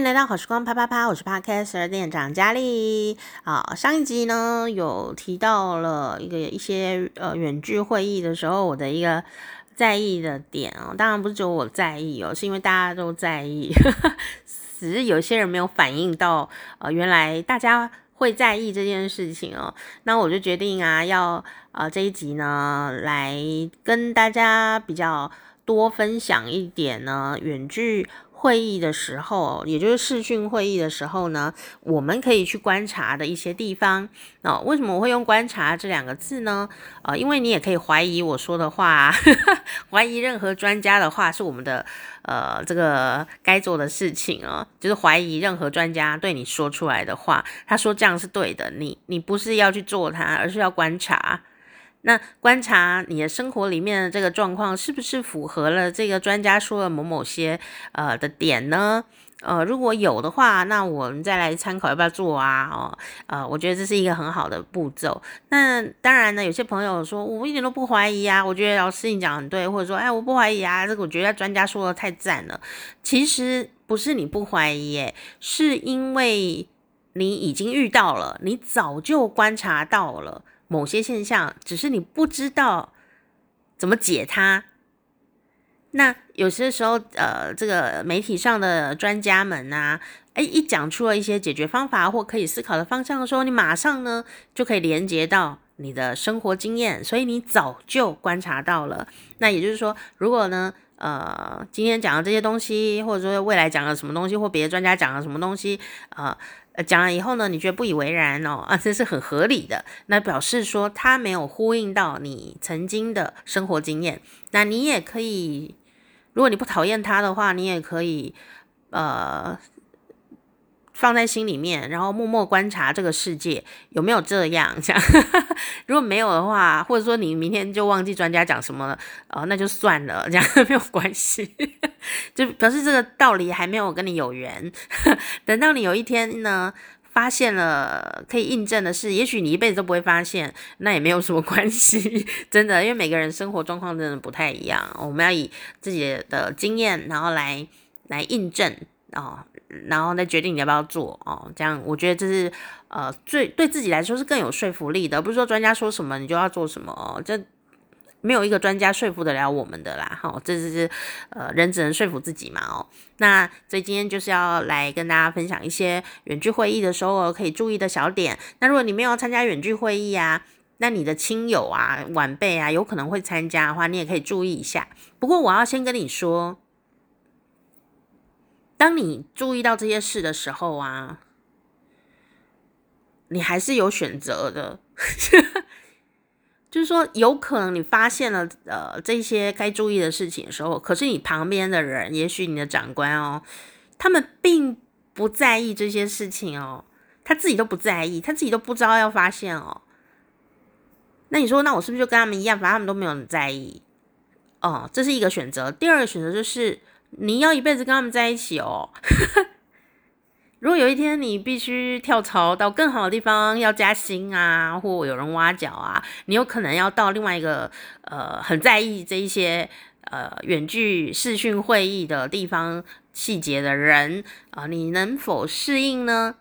迎来到好时光啪啪啪，我是 Podcaster 店长佳丽。啊，上一集呢有提到了一个一些呃远距会议的时候，我的一个在意的点哦，当然不是只有我在意哦，是因为大家都在意，只是有些人没有反应到，呃，原来大家会在意这件事情哦。那我就决定啊，要呃这一集呢来跟大家比较多分享一点呢远距。会议的时候，也就是视讯会议的时候呢，我们可以去观察的一些地方。那、哦、为什么我会用“观察”这两个字呢？呃，因为你也可以怀疑我说的话，呵 呵怀疑任何专家的话是我们的呃这个该做的事情啊、哦，就是怀疑任何专家对你说出来的话，他说这样是对的，你你不是要去做它，而是要观察。那观察你的生活里面的这个状况，是不是符合了这个专家说的某某些呃的点呢？呃，如果有的话，那我们再来参考要不要做啊？哦，呃，我觉得这是一个很好的步骤。那当然呢，有些朋友说我一点都不怀疑啊，我觉得老师你讲很对，或者说哎我不怀疑啊，这个我觉得专家说的太赞了。其实不是你不怀疑耶，是因为你已经遇到了，你早就观察到了。某些现象，只是你不知道怎么解它。那有些时候，呃，这个媒体上的专家们啊，诶，一讲出了一些解决方法或可以思考的方向的时候，你马上呢就可以连接到你的生活经验，所以你早就观察到了。那也就是说，如果呢，呃，今天讲的这些东西，或者说未来讲的什么东西，或别的专家讲的什么东西，呃。讲了以后呢，你觉得不以为然哦，啊，这是很合理的。那表示说他没有呼应到你曾经的生活经验。那你也可以，如果你不讨厌他的话，你也可以呃放在心里面，然后默默观察这个世界有没有这样。这样，如果没有的话，或者说你明天就忘记专家讲什么了，呃，那就算了，这样 没有关系。就表示这个道理还没有跟你有缘，等到你有一天呢，发现了可以印证的事，也许你一辈子都不会发现，那也没有什么关系，真的，因为每个人生活状况真的不太一样，我们要以自己的经验，然后来来印证哦，然后再决定你要不要做哦，这样我觉得这是呃最对自己来说是更有说服力的，不是说专家说什么你就要做什么哦，这。没有一个专家说服得了我们的啦，哈，这是呃人只能说服自己嘛，哦，那所以今天就是要来跟大家分享一些远距会议的时候可以注意的小点。那如果你没有参加远距会议啊，那你的亲友啊、晚辈啊有可能会参加的话，你也可以注意一下。不过我要先跟你说，当你注意到这些事的时候啊，你还是有选择的。就是说，有可能你发现了呃这些该注意的事情的时候，可是你旁边的人，也许你的长官哦，他们并不在意这些事情哦，他自己都不在意，他自己都不知道要发现哦。那你说，那我是不是就跟他们一样，反正他们都没有在意哦？这是一个选择。第二个选择就是你要一辈子跟他们在一起哦。如果有一天你必须跳槽到更好的地方，要加薪啊，或有人挖角啊，你有可能要到另外一个呃很在意这一些呃远距视讯会议的地方细节的人啊，你能否适应呢？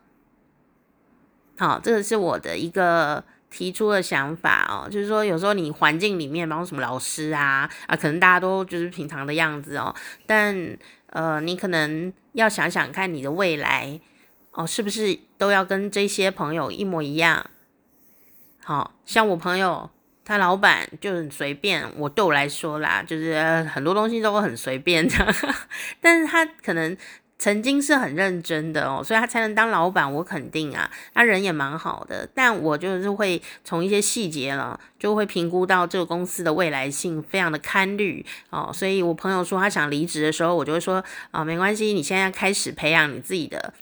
好，这个是我的一个提出的想法哦，就是说有时候你环境里面，包括什么老师啊啊，可能大家都就是平常的样子哦，但呃，你可能要想想看你的未来。哦，是不是都要跟这些朋友一模一样？好像我朋友他老板就很随便，我对我来说啦，就是很多东西都很随便的。但是他可能曾经是很认真的哦，所以他才能当老板。我肯定啊，他人也蛮好的。但我就是会从一些细节了，就会评估到这个公司的未来性非常的堪虑哦。所以我朋友说他想离职的时候，我就会说啊，没关系，你现在开始培养你自己的。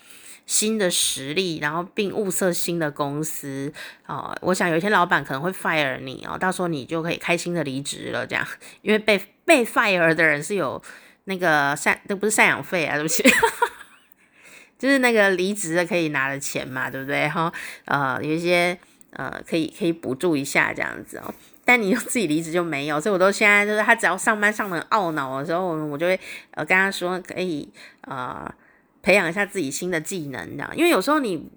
新的实力，然后并物色新的公司哦。我想有一天老板可能会 fire 你哦，到时候你就可以开心的离职了，这样，因为被被 fire 的人是有那个赡，那不是赡养费啊，对不起，就是那个离职的可以拿的钱嘛，对不对？哈，呃，有一些呃可以可以补助一下这样子哦。但你又自己离职就没有，所以我都现在就是他只要上班上得很懊恼的时候，我就会呃跟他说可以呃。培养一下自己新的技能，这样，因为有时候你，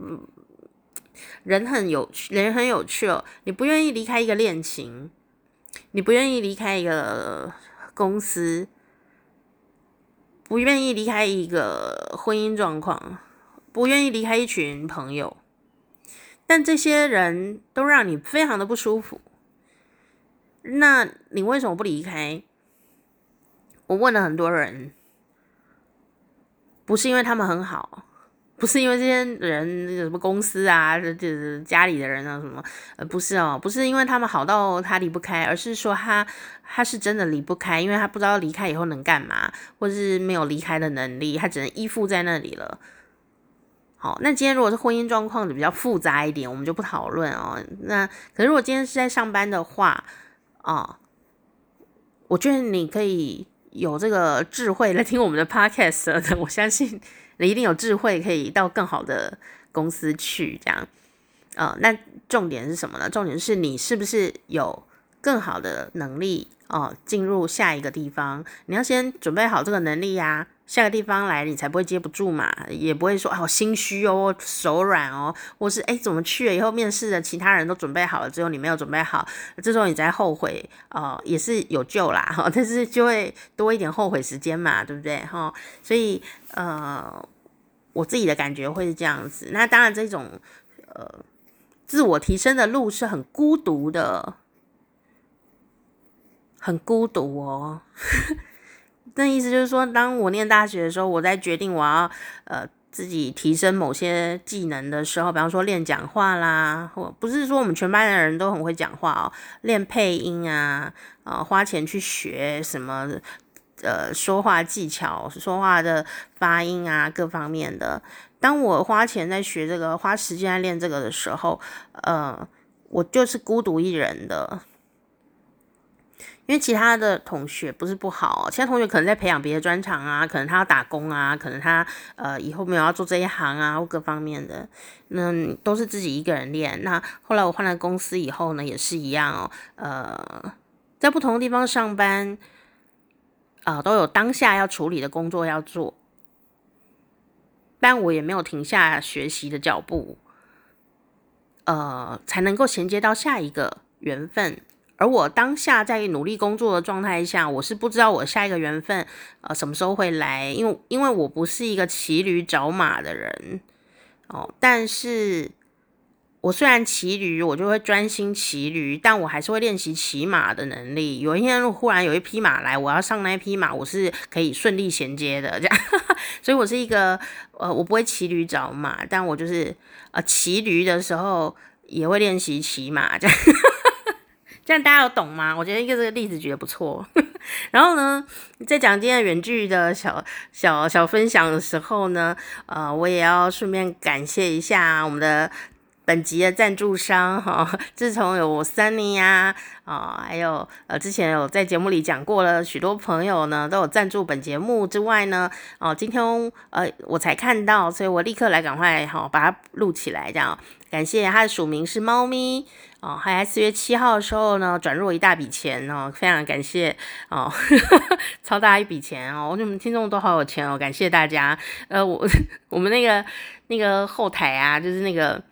人很有趣，人很有趣哦，你不愿意离开一个恋情，你不愿意离开一个公司，不愿意离开一个婚姻状况，不愿意离开一群朋友，但这些人都让你非常的不舒服，那你为什么不离开？我问了很多人。不是因为他们很好，不是因为这些人什么公司啊，就是家里的人啊什么，呃，不是哦，不是因为他们好到他离不开，而是说他他是真的离不开，因为他不知道离开以后能干嘛，或者是没有离开的能力，他只能依附在那里了。好，那今天如果是婚姻状况比较复杂一点，我们就不讨论哦。那可是如果今天是在上班的话，哦，我觉得你可以。有这个智慧来听我们的 podcast 的，我相信你一定有智慧，可以到更好的公司去。这样，呃，那重点是什么呢？重点是你是不是有更好的能力哦，进入下一个地方？你要先准备好这个能力呀。下个地方来，你才不会接不住嘛，也不会说啊，我心虚哦，手软哦，或是哎，怎么去了以后面试的其他人都准备好了，只有你没有准备好，这时候你再后悔，哦，也是有救啦，哈，但是就会多一点后悔时间嘛，对不对，哈？所以呃，我自己的感觉会是这样子。那当然，这种呃自我提升的路是很孤独的，很孤独哦。那意思就是说，当我念大学的时候，我在决定我要呃自己提升某些技能的时候，比方说练讲话啦，或不是说我们全班的人都很会讲话哦，练配音啊，呃，花钱去学什么呃说话技巧、说话的发音啊，各方面的。当我花钱在学这个，花时间在练这个的时候，呃，我就是孤独一人的。因为其他的同学不是不好，其他同学可能在培养别的专长啊，可能他要打工啊，可能他呃以后没有要做这一行啊，或各方面的，那都是自己一个人练。那后来我换了公司以后呢，也是一样哦，呃，在不同的地方上班，啊、都有当下要处理的工作要做，但我也没有停下学习的脚步，呃，才能够衔接到下一个缘分。而我当下在努力工作的状态下，我是不知道我下一个缘分，呃，什么时候会来，因为因为我不是一个骑驴找马的人，哦，但是我虽然骑驴，我就会专心骑驴，但我还是会练习骑马的能力。有一天忽然有一匹马来，我要上那匹马，我是可以顺利衔接的，这样，所以我是一个，呃，我不会骑驴找马，但我就是，呃，骑驴的时候也会练习骑马，这样。这样大家有懂吗？我觉得一个这个例子举得不错。然后呢，在讲今天的远距的小小小分享的时候呢，呃，我也要顺便感谢一下我们的本集的赞助商哈。自从有 Sunny 呀，啊，还有呃之前有在节目里讲过了，许多朋友呢都有赞助本节目之外呢，哦，今天呃我才看到，所以我立刻来赶快哈把它录起来，这样。感谢他的署名是猫咪哦，还在四月七号的时候呢，转入一大笔钱哦，非常感谢哦，呵 呵超大一笔钱哦，我们听众都好有钱哦，感谢大家。呃，我 我们那个那个后台啊，就是那个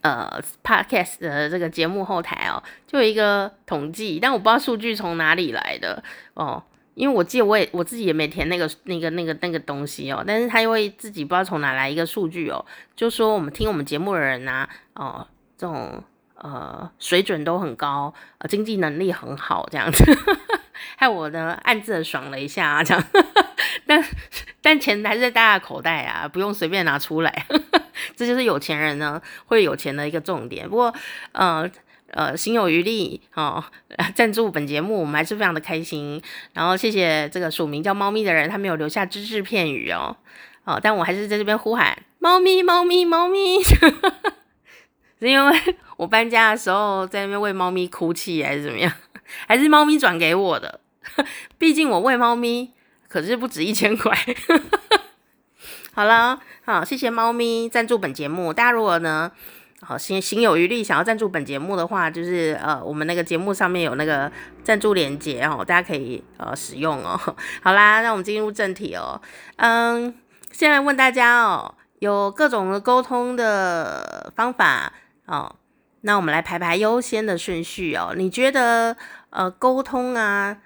呃 Podcast 的这个节目后台哦，就有一个统计，但我不知道数据从哪里来的哦。因为我记得我也我自己也没填那个那个那个那个东西哦，但是他又会自己不知道从哪来一个数据哦，就说我们听我们节目的人呐，哦，这种呃水准都很高，呃经济能力很好这样子，害我呢暗自的爽了一下啊，这样，但但钱还是在大家口袋啊，不用随便拿出来，这就是有钱人呢会有钱的一个重点。不过呃。呃，心有余力哦，赞助本节目，我们还是非常的开心。然后谢谢这个署名叫猫咪的人，他没有留下只字片语哦，哦，但我还是在这边呼喊猫咪，猫咪，猫咪，是因为我搬家的时候在那边为猫咪哭泣，还是怎么样？还是猫咪转给我的？毕竟我喂猫咪可是不止一千块。好了，好，谢谢猫咪赞助本节目，大家如果呢？好，心心有余力想要赞助本节目的话，就是呃，我们那个节目上面有那个赞助链接哦，大家可以呃使用哦。好啦，那我们进入正题哦。嗯，现在问大家哦，有各种的沟通的方法哦，那我们来排排优先的顺序哦。你觉得呃沟通啊，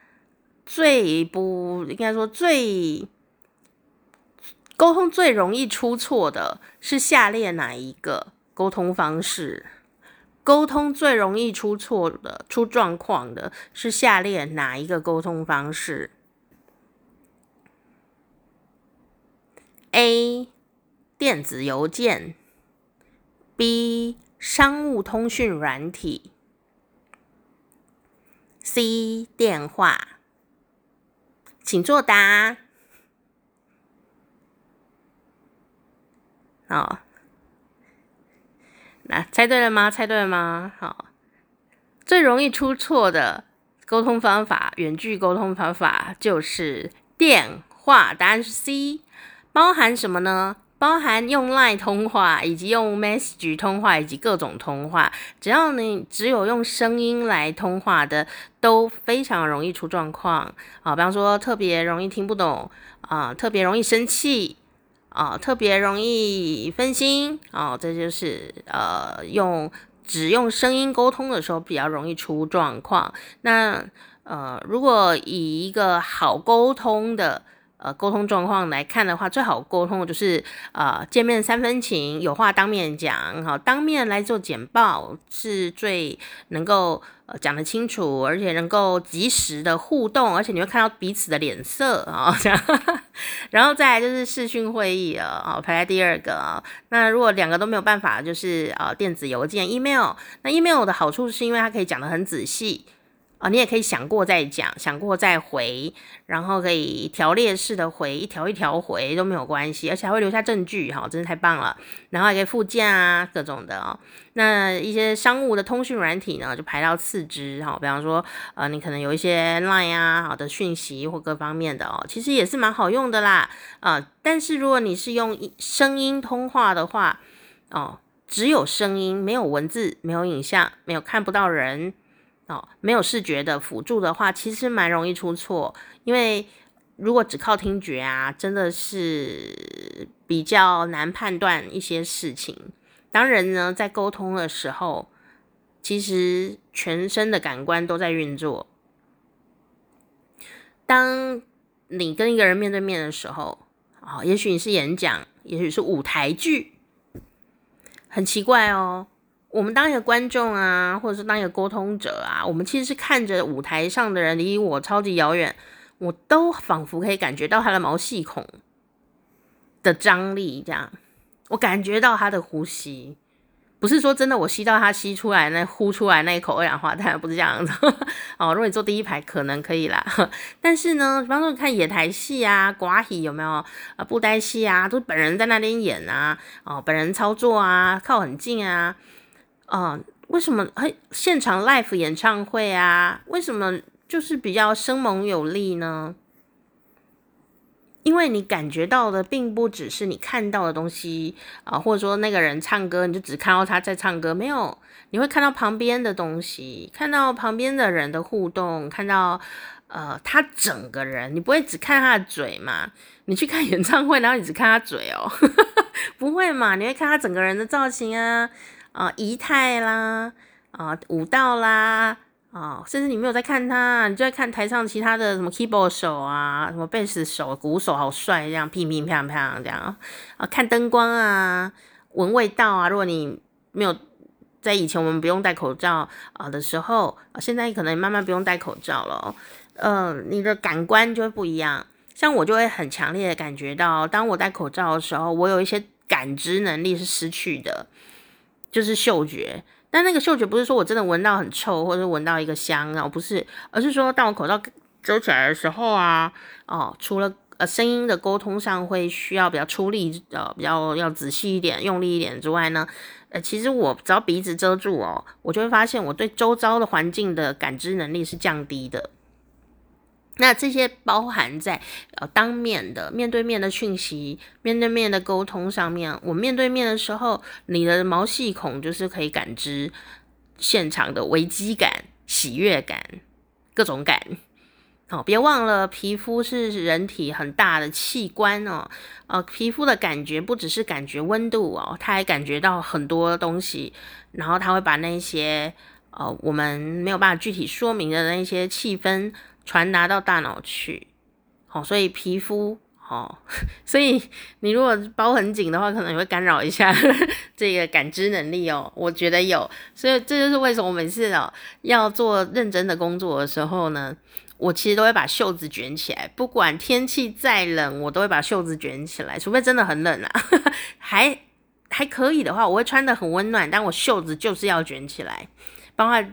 最不应该说最沟通最容易出错的是下列哪一个沟通方式？沟通最容易出错的、出状况的是下列哪一个沟通方式？A. 电子邮件，B. 商务通讯软体，C. 电话。请作答。好。那猜对了吗？猜对了吗？好，最容易出错的沟通方法，远距沟通方法就是电话。答案是 C，包含什么呢？包含用 LINE 通话，以及用 Message 通话，以及各种通话。只要你只有用声音来通话的，都非常容易出状况。啊，比方说特别容易听不懂，啊，特别容易生气。啊、特别容易分心哦，这就是呃，用只用声音沟通的时候比较容易出状况。那呃，如果以一个好沟通的。呃，沟通状况来看的话，最好沟通就是呃，见面三分情，有话当面讲，好，当面来做简报是最能够呃讲得清楚，而且能够及时的互动，而且你会看到彼此的脸色啊，这样，然后再来就是视讯会议了啊，排在第二个。那如果两个都没有办法，就是呃电子邮件 email，那 email 的好处是因为它可以讲得很仔细。啊、你也可以想过再讲，想过再回，然后可以条列式的回，一条一条回都没有关系，而且还会留下证据，哈，真是太棒了。然后还可以附件啊，各种的哦。那一些商务的通讯软体呢，就排到次之，哈。比方说，呃，你可能有一些 Line 啊，好的讯息或各方面的哦，其实也是蛮好用的啦，啊、但是如果你是用声音通话的话，哦，只有声音，没有文字，没有影像，没有看不到人。哦，没有视觉的辅助的话，其实蛮容易出错。因为如果只靠听觉啊，真的是比较难判断一些事情。当人呢在沟通的时候，其实全身的感官都在运作。当你跟一个人面对面的时候，哦，也许你是演讲，也许是舞台剧，很奇怪哦。我们当一个观众啊，或者是当一个沟通者啊，我们其实是看着舞台上的人离我超级遥远，我都仿佛可以感觉到他的毛细孔的张力，这样，我感觉到他的呼吸，不是说真的我吸到他吸出来那呼出来那一口二氧化碳，不是这样子。哦，如果你坐第一排可能可以啦，但是呢，比方说你看野台戏啊、寡戏有没有啊、布袋戏啊，都本人在那边演啊，哦，本人操作啊，靠很近啊。啊、为什么嘿现场 live 演唱会啊？为什么就是比较生猛有力呢？因为你感觉到的并不只是你看到的东西啊、或者说那个人唱歌，你就只看到他在唱歌，没有，你会看到旁边的东西，看到旁边的人的互动，看到呃他整个人，你不会只看他的嘴嘛？你去看演唱会，然后你只看他嘴哦，不会嘛？你会看他整个人的造型啊。啊，仪态啦，啊，舞蹈啦，啊，甚至你没有在看他，你就在看台上其他的什么 keyboard 手啊，什么贝斯手、鼓手，好帅，这样乒乒乓乓这样啊，看灯光啊，闻味道啊。如果你没有在以前我们不用戴口罩啊的时候，现在可能慢慢不用戴口罩了，呃，你的感官就会不一样。像我就会很强烈的感觉到，当我戴口罩的时候，我有一些感知能力是失去的。就是嗅觉，但那个嗅觉不是说我真的闻到很臭，或者闻到一个香啊，不是，而是说当我口罩遮起来的时候啊，哦，除了呃声音的沟通上会需要比较出力，呃，比较要仔细一点、用力一点之外呢，呃，其实我只要鼻子遮住哦，我就会发现我对周遭的环境的感知能力是降低的。那这些包含在呃当面的面对面的讯息、面对面的沟通上面。我面对面的时候，你的毛细孔就是可以感知现场的危机感、喜悦感、各种感。哦，别忘了，皮肤是人体很大的器官哦。呃，皮肤的感觉不只是感觉温度哦，它还感觉到很多东西，然后它会把那些呃我们没有办法具体说明的那些气氛传达到大脑去。好，哦，所以皮肤哦，所以你如果包很紧的话，可能也会干扰一下 这个感知能力哦。我觉得有，所以这就是为什么每次哦要做认真的工作的时候呢。我其实都会把袖子卷起来，不管天气再冷，我都会把袖子卷起来，除非真的很冷啊，还还可以的话，我会穿得很温暖，但我袖子就是要卷起来。包括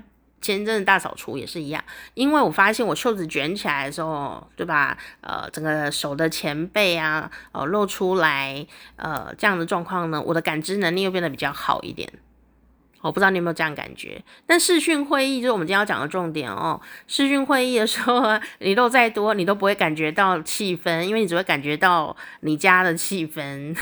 前阵子大扫除也是一样，因为我发现我袖子卷起来的时候，对吧？呃，整个手的前背啊，呃，露出来，呃，这样的状况呢，我的感知能力又变得比较好一点。我不知道你有没有这样感觉，但视讯会议就是我们今天要讲的重点哦。视讯会议的时候，你露再多，你都不会感觉到气氛，因为你只会感觉到你家的气氛，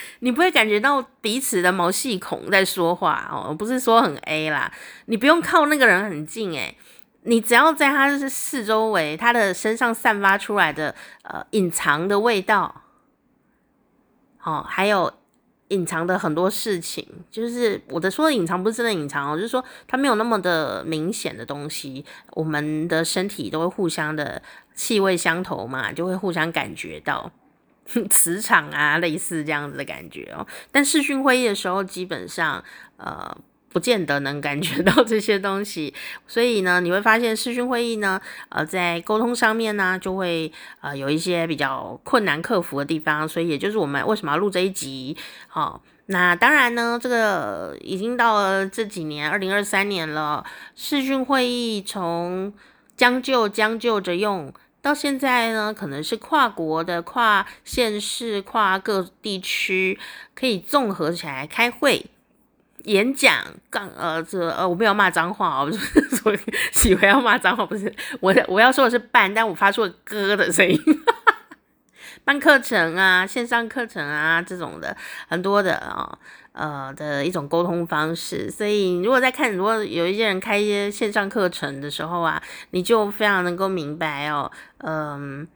你不会感觉到彼此的毛细孔在说话哦。不是说很 A 啦，你不用靠那个人很近诶，你只要在他是四周围，他的身上散发出来的呃隐藏的味道，哦，还有。隐藏的很多事情，就是我的说隐藏不是真的隐藏哦，就是说他没有那么的明显的东西，我们的身体都会互相的气味相投嘛，就会互相感觉到 磁场啊，类似这样子的感觉哦。但视讯会议的时候，基本上呃。不见得能感觉到这些东西，所以呢，你会发现视讯会议呢，呃，在沟通上面呢，就会呃有一些比较困难克服的地方，所以也就是我们为什么要录这一集。好、那当然呢，这个已经到了这几年，二零二三年了，视讯会议从将就将就着用，到现在呢，可能是跨国的、跨县市、跨各地区，可以综合起来开会。演讲，刚呃，这呃，我没有骂脏话，我就是 说以为要骂脏话，不是我我要说的是办，但我发出了咯的声音。办课程啊，线上课程啊，这种的很多的啊、呃的一种沟通方式。所以，如果在看，如果有一些人开一些线上课程的时候啊，你就非常能够明白哦，嗯、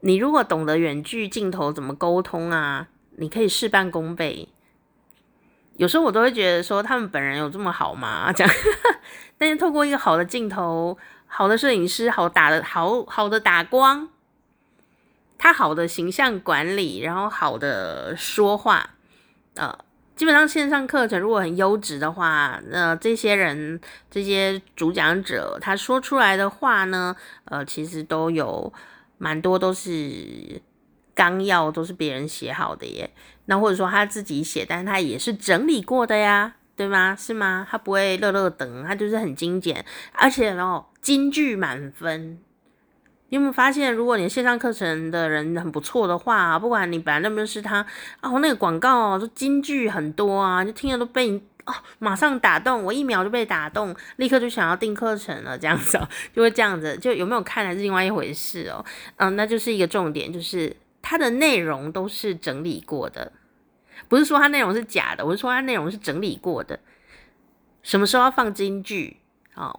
你如果懂得远距镜头怎么沟通啊，你可以事半功倍。有时候我都会觉得说，他们本人有这么好吗？这样，但是透过一个好的镜头、好的摄影师、好打的好好的打光，他好的形象管理，然后好的说话，呃，基本上线上课程如果很优质的话，那、这些人这些主讲者他说出来的话呢，呃，其实都有蛮多都是纲要，都是别人写好的耶。那或者说他自己写，但是他也是整理过的呀，对吗？是吗？他不会乐乐等，他就是很精简，而且哦，金句满分。你有没有发现，如果你线上课程的人很不错的话，不管你本来认不认识他，哦，那个广告哦，就金句很多啊，就听了都被你哦，马上打动，我一秒就被打动，立刻就想要订课程了，这样子，就会这样子，就有没有看还是另外一回事哦，嗯，那就是一个重点，就是它的内容都是整理过的。不是说它内容是假的，我是说它内容是整理过的。什么时候要放金句啊？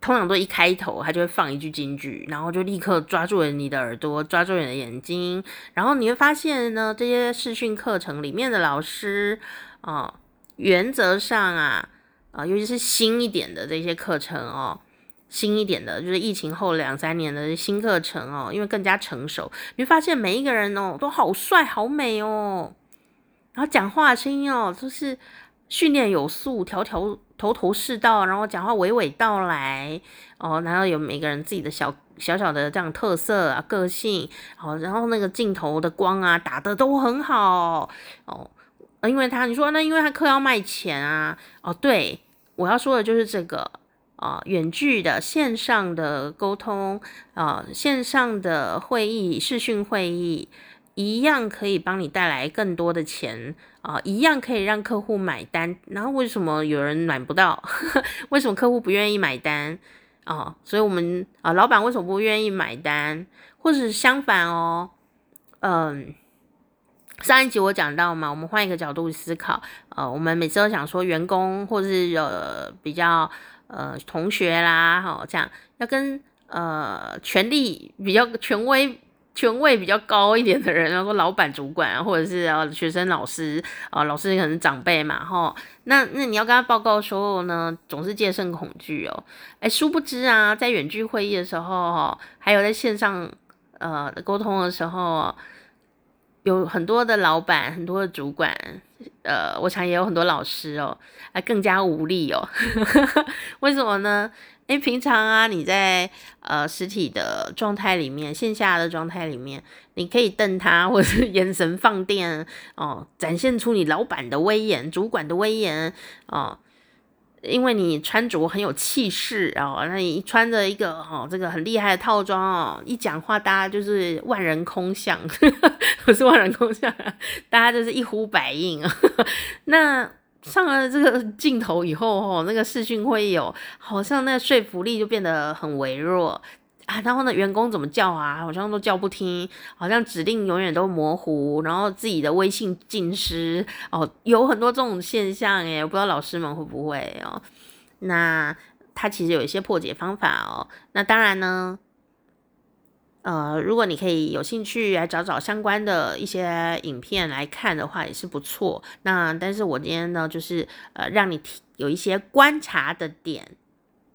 通常都一开头，他就会放一句金句，然后就立刻抓住了你的耳朵，抓住你的眼睛，然后你会发现呢，这些视讯课程里面的老师啊，原则上啊啊，尤其是新一点的这些课程哦，新一点的，就是疫情后两三年的新课程哦，因为更加成熟，你会发现每一个人哦都好帅好美哦。然后讲话声音哦，就是训练有素，条条头头是道，然后讲话娓娓道来哦，然后有每个人自己的小小小的这样特色啊、个性哦，然后那个镜头的光啊打得都很好哦，因为他你说那因为他课要卖钱啊哦，对，我要说的就是这个啊、远距的线上的沟通啊、线上的会议、视讯会议。一样可以帮你带来更多的钱啊，一样可以让客户买单。然后为什么有人买不到？为什么客户不愿意买单啊？所以我们啊，老板为什么不愿意买单？或者是相反哦，嗯，上一集我讲到嘛，我们换一个角度思考，呃，我们每次都想说员工或是呃比较呃同学啦，哈，这样要跟呃权力比较权威。权位比较高一点的人，然后说老板、主管，或者是啊学生、老师啊，老师可能是长辈嘛，哈，那那你要跟他报告的时候呢，总是戒慎恐惧哦，哎，殊不知啊，在远距会议的时候，还有在线上呃沟通的时候，有很多的老板、很多的主管，呃，我想也有很多老师哦，还更加无力哦，为什么呢？诶，平常啊，你在呃实体的状态里面，线下的状态里面，你可以瞪他，或者是 眼神放电哦，展现出你老板的威严、主管的威严哦。因为你穿着很有气势哦，那你穿着一个哦这个很厉害的套装哦，一讲话大家就是万人空巷，不是万人空巷，大家就是一呼百应啊。那。上了这个镜头以后，哦，那个视讯会议哦，好像那说服力就变得很微弱啊。然后呢，员工怎么叫啊，好像都叫不听，好像指令永远都模糊，然后自己的微信尽失哦，有很多这种现象诶，我不知道老师们会不会哦。那他其实有一些破解方法哦。那当然呢。呃，如果你可以有兴趣来找找相关的一些影片来看的话，也是不错。那但是我今天呢，就是呃，让你有一些观察的点，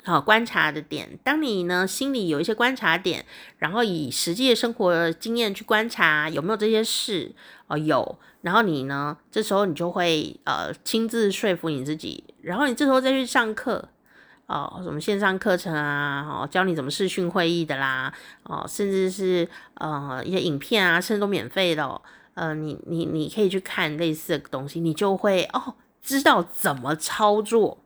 好，观察的点。当你呢心里有一些观察点，然后以实际的生活经验去观察有没有这些事，哦、有，然后你呢，这时候你就会呃亲自说服你自己，然后你这时候再去上课。哦，什么线上课程啊，哦，教你怎么视讯会议的啦，哦，甚至是呃一些影片啊，甚至都免费的哦，呃，你你你可以去看类似的东西，你就会哦知道怎么操作。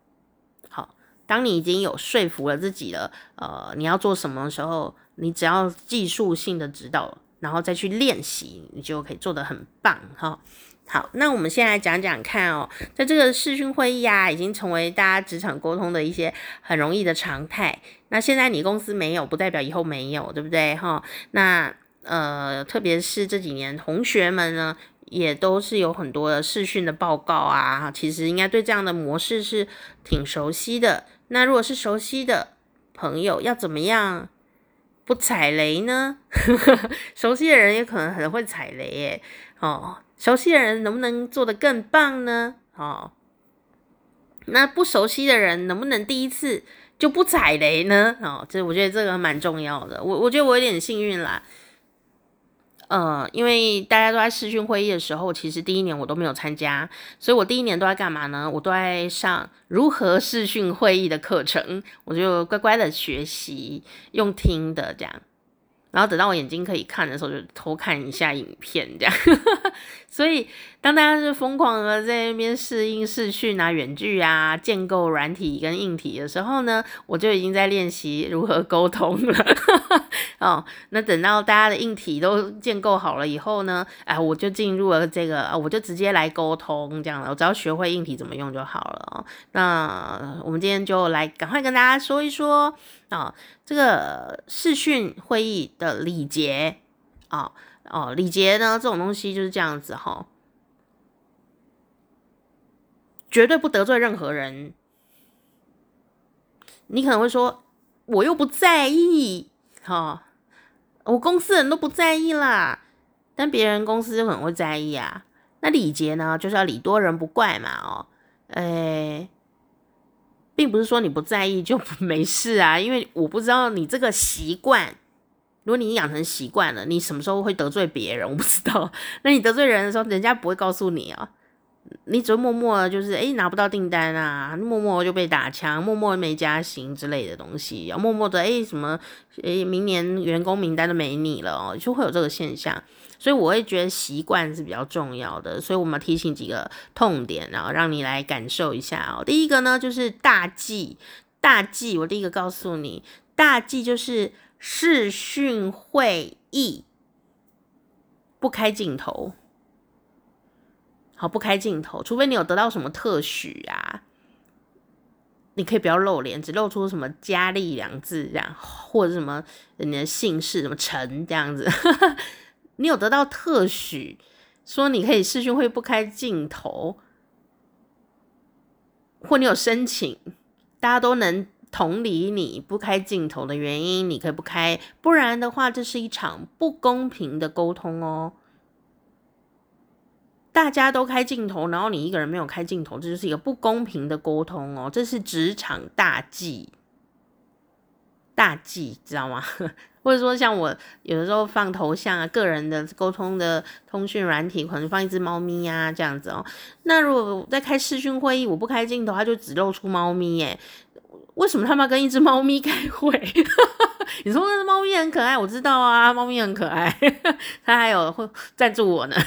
好，当你已经有说服了自己了，呃，你要做什么的时候，你只要技术性的指导，然后再去练习，你就可以做得很棒哈。好，那我们先来讲讲看哦，在这个视讯会议啊，已经成为大家职场沟通的一些很容易的常态。那现在你公司没有，不代表以后没有，对不对？哈，那呃，特别是这几年，同学们呢，也都是有很多的视讯的报告啊，其实应该对这样的模式是挺熟悉的。那如果是熟悉的朋友，要怎么样不踩雷呢？熟悉的人也可能很会踩雷耶，哦。熟悉的人能不能做得更棒呢？哦，那不熟悉的人能不能第一次就不踩雷呢？哦，这我觉得这个蛮重要的。我我觉得我有点幸运啦，呃，因为大家都在视讯会议的时候，其实第一年我都没有参加，所以我第一年都在干嘛呢？我都在上如何视讯会议的课程，我就乖乖的学习，用听的这样。然后等到我眼睛可以看的时候，就偷看一下影片，这样。所以当大家是疯狂的在那边适应视讯啊、远距啊、建构软体跟硬体的时候呢，我就已经在练习如何沟通了。哦，那等到大家的硬体都建构好了以后呢，哎，我就进入了这个，我就直接来沟通这样了。我只要学会硬体怎么用就好了。哦，那我们今天就来赶快跟大家说一说。啊、哦，这个视讯会议的礼节啊，哦，礼节呢，这种东西就是这样子哈、哦，绝对不得罪任何人。你可能会说，我又不在意，哈、哦，我公司人都不在意啦，但别人公司就可能会在意啊。那礼节呢，就是要礼多人不怪嘛，哦，诶。并不是说你不在意就 没事啊，因为我不知道你这个习惯，如果你养成习惯了，你什么时候会得罪别人，我不知道。那你得罪人的时候，人家不会告诉你啊，你只会默默就是诶拿不到订单啊，默默就被打枪，默默没加薪之类的东西，要默默的诶什么诶明年员工名单都没你了哦，就会有这个现象。所以我会觉得习惯是比较重要的，所以我们提醒几个痛点，然后让你来感受一下哦。第一个呢，就是大忌，大忌。我第一个告诉你，大忌就是视讯会议不开镜头，好，不开镜头，除非你有得到什么特许啊，你可以不要露脸，只露出什么佳丽两字这样，或者什么你的姓氏什么陈这样子。你有得到特许，说你可以视讯会不开镜头，或你有申请，大家都能同理你不开镜头的原因，你可以不开，不然的话，这是一场不公平的沟通哦。大家都开镜头，然后你一个人没有开镜头，这就是一个不公平的沟通哦。这是职场大忌，大忌，知道吗？或者说，像我有的时候放头像啊，个人的沟通的通讯软体，可能放一只猫咪呀、啊，这样子哦。那如果在开视讯会议，我不开镜头，它就只露出猫咪，耶。为什么他们要跟一只猫咪开会？你说那只猫咪很可爱，我知道啊，猫咪很可爱，它还有会赞助我呢。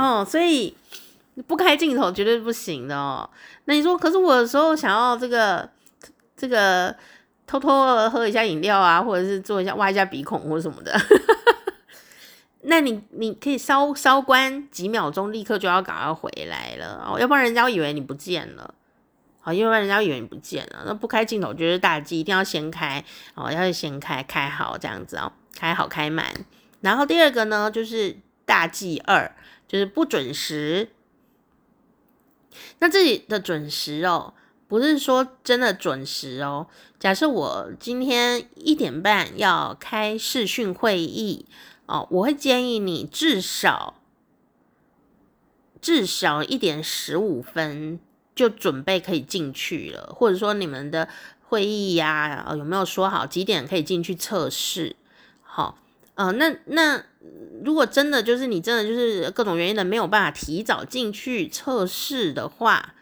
哦，所以不开镜头绝对不行的哦。那你说，可是我有时候想要这个这个。偷偷的喝一下饮料啊，或者是做一下挖一下鼻孔或者什么的，那你你可以稍稍关几秒钟，立刻就要赶快回来了哦，要不然人家会以为你不见了，好，要不然人家以为你不见了。那不开镜头就是大忌，一定要先开哦，要先开开好这样子哦，开好开满。然后第二个呢，就是大忌二，就是不准时。那这里的准时哦。不是说真的准时哦。假设我今天一点半要开视讯会议哦，我会建议你至少至少一点十五分就准备可以进去了，或者说你们的会议呀，有没有说好几点可以进去测试？好，呃，那那如果真的就是你真的就是各种原因的没有办法提早进去测试的话。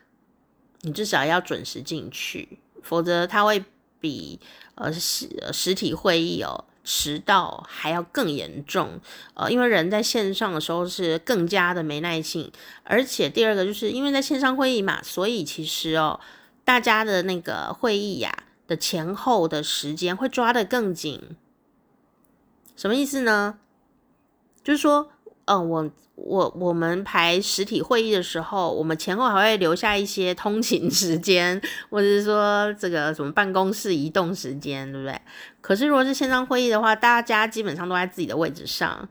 你至少要准时进去，否则它会比呃实实体会议哦迟到还要更严重。呃，因为人在线上的时候是更加的没耐性，而且第二个就是因为在线上会议嘛，所以其实哦大家的那个会议呀的前后的时间会抓得更紧。什么意思呢？就是说，嗯、我。我我们排实体会议的时候，我们前后还会留下一些通勤时间，或者是说这个什么办公室移动时间，对不对？可是如果是线上会议的话，大家基本上都在自己的位置上，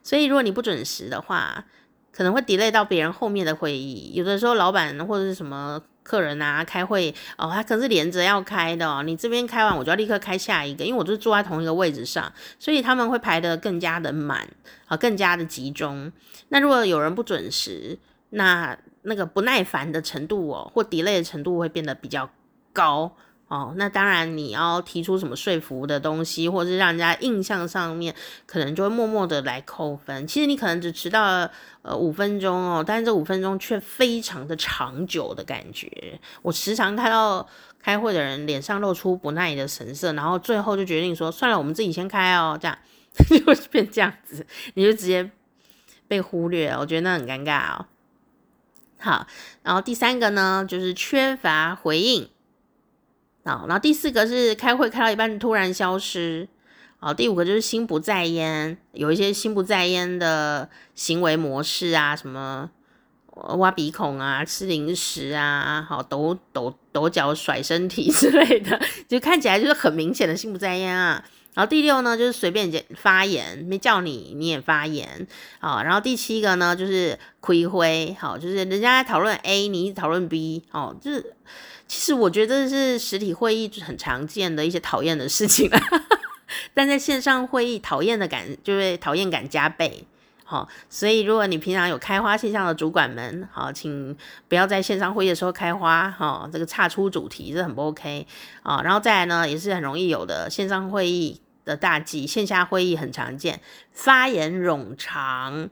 所以如果你不准时的话，可能会 delay 到别人后面的会议。有的时候老板或者是什么。客人啊，开会哦，他可是连着要开的哦。你这边开完，我就要立刻开下一个，因为我就是坐在同一个位置上，所以他们会排得更加的满啊，更加的集中。那如果有人不准时，那那个不耐烦的程度哦，或 delay 的程度会变得比较高。哦，那当然你要提出什么说服的东西，或者是让人家印象上面可能就会默默的来扣分。其实你可能只迟到了呃五分钟哦，但是这五分钟却非常的长久的感觉。我时常看到开会的人脸上露出不耐的神色，然后最后就决定说算了，我们自己先开哦，这样 就会变这样子，你就直接被忽略了，我觉得那很尴尬哦。好，然后第三个呢，就是缺乏回应。好，然后第四个是开会开到一半突然消失，好，第五个就是心不在焉，有一些心不在焉的行为模式啊，什么挖鼻孔啊、吃零食啊、好抖抖抖脚、甩身体 之类的，就看起来就是很明显的心不在焉啊。然后第六呢，就是随便发言，没叫你你也发言，好，然后第七个呢，就是亏灰，好，就是人家在讨论 A，你讨论 B，哦，就是。其实我觉得是实体会议很常见的一些讨厌的事情，但在线上会议讨厌的感就是讨厌感加倍。好，所以如果你平常有开花现象的主管们，好，请不要在线上会议的时候开花，哈，这个岔出主题这很不 OK 啊。然后再来呢，也是很容易有的线上会议的大忌，线下会议很常见，发言冗长，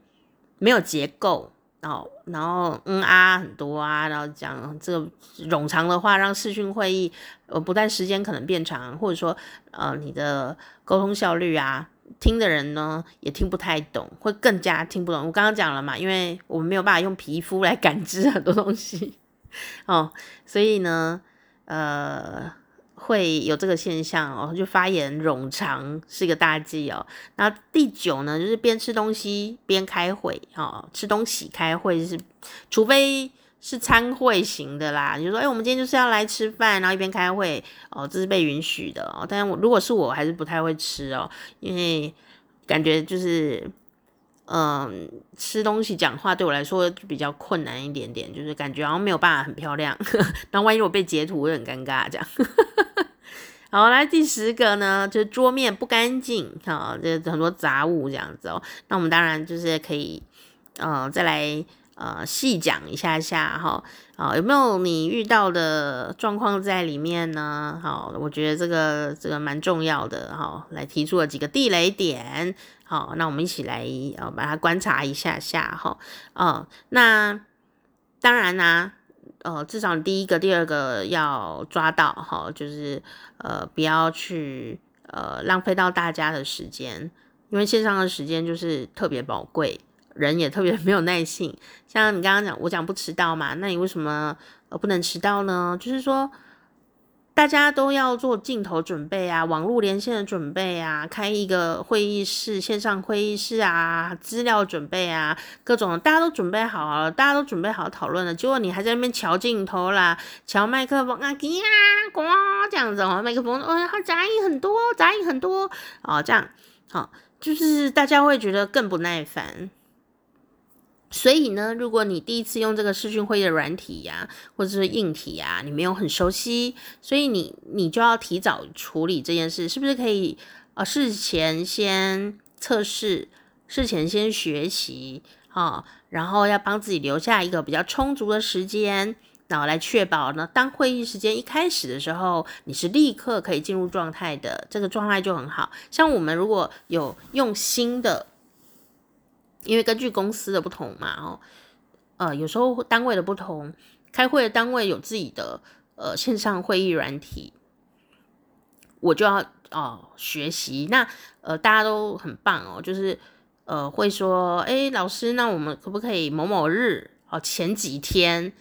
没有结构。哦，然后嗯啊很多啊，然后讲这个冗长的话，让视讯会议呃不但时间可能变长，或者说呃你的沟通效率啊，听的人呢也听不太懂，会更加听不懂。我刚刚讲了嘛，因为我们没有办法用皮肤来感知很多东西 哦，所以呢，呃。会有这个现象哦，就发言冗长是一个大忌哦。那第九呢，就是边吃东西边开会哦，吃东西开会是，除非是餐会型的啦，你就说，哎，我们今天就是要来吃饭，然后一边开会哦，这是被允许的哦。但是我如果是我，还是不太会吃哦，因为感觉就是嗯，吃东西讲话对我来说比较困难一点点，就是感觉好像没有办法很漂亮。那万一我被截图，我很尴尬这样。好，来第十个呢，就是桌面不干净，哈，这很多杂物这样子哦。那我们当然就是可以，呃，再来呃细讲一下下哈。好，有没有你遇到的状况在里面呢？好，我觉得这个这个蛮重要的哈。来提出了几个地雷点，好，那我们一起来呃把它观察一下下哈。哦，那当然啦、呃，至少第一个、第二个要抓到哈，就是呃，不要去呃浪费到大家的时间，因为线上的时间就是特别宝贵，人也特别没有耐性。像你刚刚讲，我讲不迟到嘛，那你为什么呃不能迟到呢？就是说。大家都要做镜头准备啊，网络连线的准备啊，开一个会议室，线上会议室啊，资料准备啊，各种大家都准备好了，大家都准备好讨论了，结果你还在那边瞧镜头啦，瞧麦克风啊，叽呀呱这样子哦，麦克风哦，杂音很多，杂音很多哦，这样好，就是大家会觉得更不耐烦。所以呢，如果你第一次用这个视讯会议的软体呀、或者是硬体呀、你没有很熟悉，所以你你就要提早处理这件事，是不是可以？呃，事前先测试，事前先学习，啊、哦，然后要帮自己留下一个比较充足的时间，然后来确保呢，当会议时间一开始的时候，你是立刻可以进入状态的，这个状态就很好。像我们如果有用新的。因为根据公司的不同嘛，哦，呃，有时候单位的不同，开会的单位有自己的呃线上会议软体，我就要哦、呃、学习。那呃大家都很棒哦，就是呃会说，哎，老师，那我们可不可以某某日哦前几天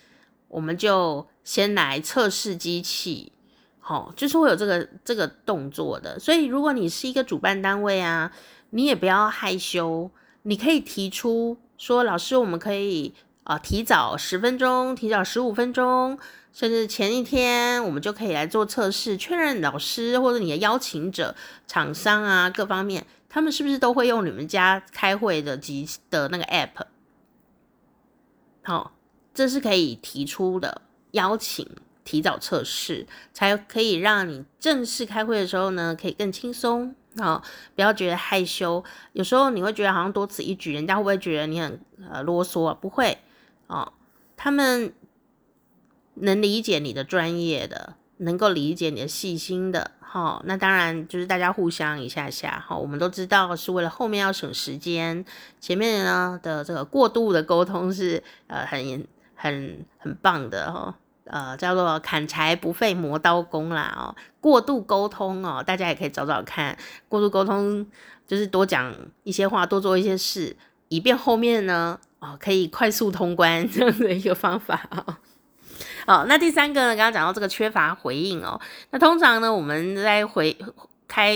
我们就先来测试机器，好、哦，就是会有这个这个动作的。所以如果你是一个主办单位啊，你也不要害羞。你可以提出说，老师，我们可以啊、提早十分钟，提早十五分钟，甚至前一天，我们就可以来做测试，确认老师或者你的邀请者、厂商啊各方面，他们是不是都会用你们家开会的机的那个 app？好，这是可以提出的邀请。提早测试，才可以让你正式开会的时候呢，可以更轻松啊，不要觉得害羞。有时候你会觉得好像多此一举，人家会不会觉得你很呃啰嗦啊？不会哦，他们能理解你的专业的，能够理解你的细心的。好、那当然就是大家互相一下下。好、我们都知道是为了后面要省时间，前面呢的这个过度的沟通是呃很很很棒的哈。呃，叫做砍柴不费磨刀功啦哦，过度沟通哦，大家也可以找找看，过度沟通就是多讲一些话，多做一些事，以便后面呢哦可以快速通关 这样的一个方法哦。哦，那第三个呢，刚刚讲到这个缺乏回应哦，那通常呢我们在回。开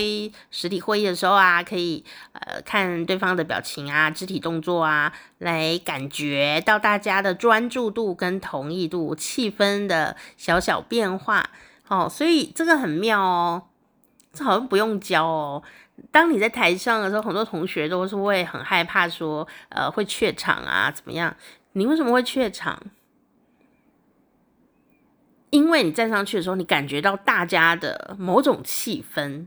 实体会议的时候啊，可以呃看对方的表情啊、肢体动作啊，来感觉到大家的专注度跟同意度、气氛的小小变化。哦，所以这个很妙哦，这好像不用教哦。当你在台上的时候，很多同学都是会很害怕说，呃，会怯场啊，怎么样？你为什么会怯场？因为你站上去的时候，你感觉到大家的某种气氛。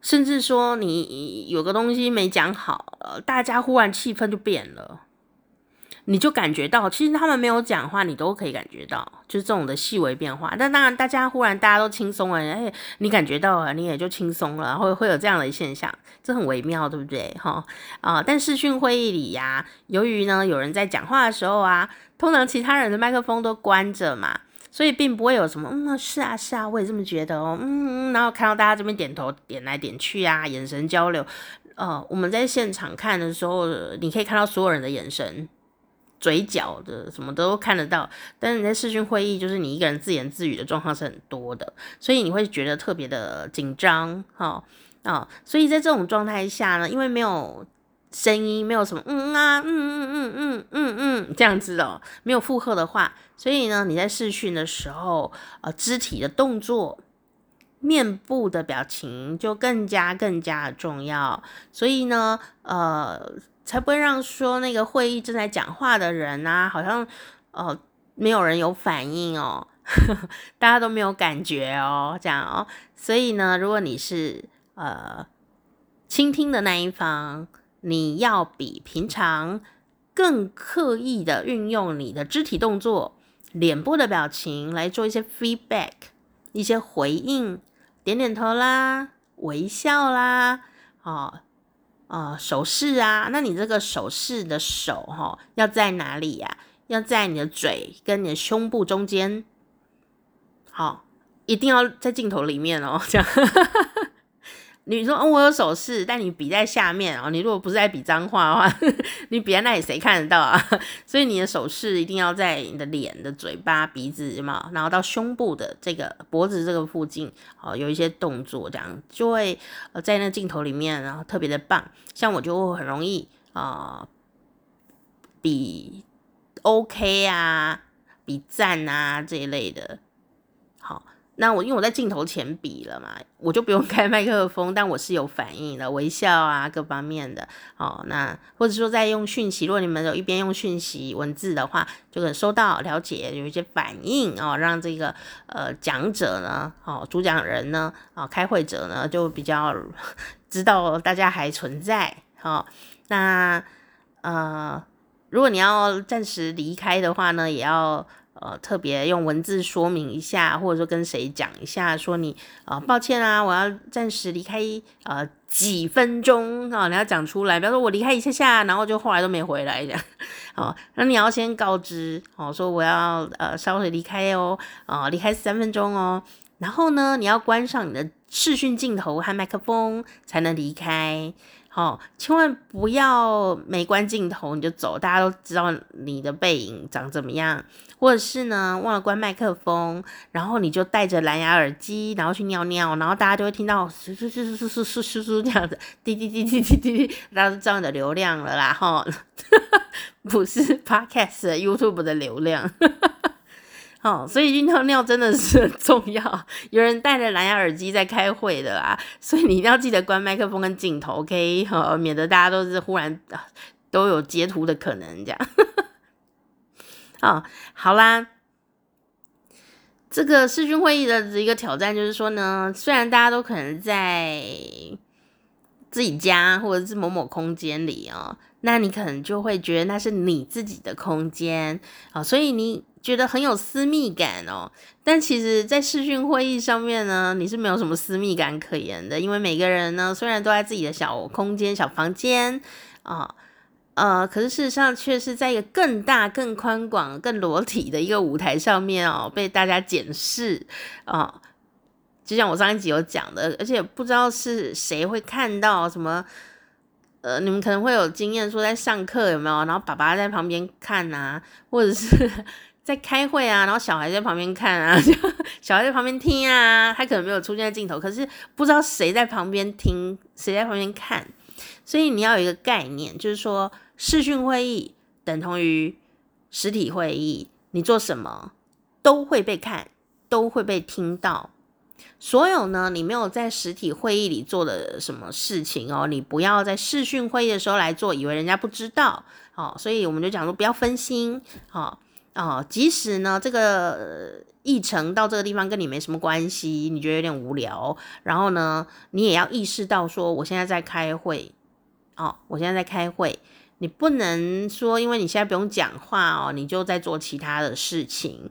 甚至说你有个东西没讲好，大家忽然气氛就变了，你就感觉到，其实他们没有讲话，你都可以感觉到，就是这种的细微变化。但当然，大家忽然大家都轻松了，哎，你感觉到了，你也就轻松了，会会有这样的现象，这很微妙，对不对？哈啊，但视讯会议里呀，由于呢有人在讲话的时候啊，通常其他人的麦克风都关着嘛。所以并不会有什么，嗯，是啊，是啊，我也这么觉得哦，嗯，然后看到大家这边点头点来点去啊，眼神交流，呃，我们在现场看的时候，你可以看到所有人的眼神、嘴角的什么都看得到，但是你在视讯会议，就是你一个人自言自语的状况是很多的，所以你会觉得特别的紧张，哈、哦，啊、哦，所以在这种状态下呢，因为没有。声音没有什么嗯啊嗯嗯嗯嗯嗯嗯这样子哦，没有附和的话，所以呢，你在试训的时候，呃，肢体的动作面部的表情就更加更加重要。所以呢，呃，才不会让说那个会议正在讲话的人啊，好像呃没有人有反应哦，大家都没有感觉哦，这样哦。所以呢，如果你是呃倾听的那一方，你要比平常更刻意的运用你的肢体动作、脸部的表情来做一些 feedback、一些回应，点点头啦、微笑啦，哦，呃，手势啊，那你这个手势的手哈、哦，要在哪里呀、要在你的嘴跟你的胸部中间，好、一定要在镜头里面哦，这样。你说哦，我有手势，但你比在下面哦。你如果不是在比脏话的话，你比在那里谁看得到啊？所以你的手势一定要在你的脸的嘴巴、鼻子嘛，然后到胸部的这个脖子这个附近哦，有一些动作，这样就会呃在那镜头里面，然后特别的棒。像我就会很容易啊、比 OK 啊，比赞啊这一类的，那我因为我在镜头前比了嘛，我就不用 开麦克风，但我是有反应的，微笑啊，各方面的哦。那或者说在用讯息，如果你们有一边用讯息文字的话，就可以收到了解，有一些反应哦，让这个呃讲者呢，哦主讲人呢，啊、哦、开会者呢就比较知道大家还存在。哦，那呃如果你要暂时离开的话呢，也要。呃，特别用文字说明一下，或者说跟谁讲一下，说你呃抱歉啊，我要暂时离开呃几分钟啊，你要讲出来，比方说我离开一下下，然后就后来都没回来这样，好，那你要先告知哦，说我要呃稍微离开哦，啊离开三分钟哦，然后呢，你要关上你的视讯镜头和麦克风才能离开。哦，千万不要没关镜头你就走，大家都知道你的背影长怎么样，或者是呢忘了关麦克风，然后你就戴着蓝牙耳机，然后去尿尿，然后大家就会听到嗖嗖嗖嗖嗖嗖嗖嗖这样子，滴滴滴滴滴滴滴，大家都知道你的流量了啦，哈，不是 Podcast YouTube 的流量。哦，所以尿尿真的是很重要。有人戴着蓝牙耳机在开会的啦，所以你一定要记得关麦克风跟镜头，OK？好，免得大家都是忽然都有截图的可能，这样。哦，好啦，这个视讯会议的一个挑战就是说呢，虽然大家都可能在自己家或者是某某空间里哦，那你可能就会觉得那是你自己的空间啊，哦，所以你。觉得很有私密感哦，但其实，在视讯会议上面呢，你是没有什么私密感可言的，因为每个人呢，虽然都在自己的小空间、小房间啊，呃，可是事实上却是在一个更大、更宽广、更裸体的一个舞台上面哦，被大家检视啊。就像我上一集有讲的，而且不知道是谁会看到什么，呃，你们可能会有经验，说在上课有没有，然后爸爸在旁边看啊，或者是。在开会啊，然后小孩在旁边看啊，就小孩在旁边听啊，他可能没有出现在镜头，可是不知道谁在旁边听，谁在旁边看，所以你要有一个概念，就是说视讯会议等同于实体会议，你做什么都会被看，都会被听到。所有呢，你没有在实体会议里做的什么事情哦，你不要在视讯会议的时候来做，以为人家不知道。好，所以我们就讲说不要分心，好。哦，即使呢，这个议程到这个地方跟你没什么关系，你觉得有点无聊，然后呢，你也要意识到说，我现在在开会，哦，我现在在开会，你不能说，因为你现在不用讲话哦，你就在做其他的事情，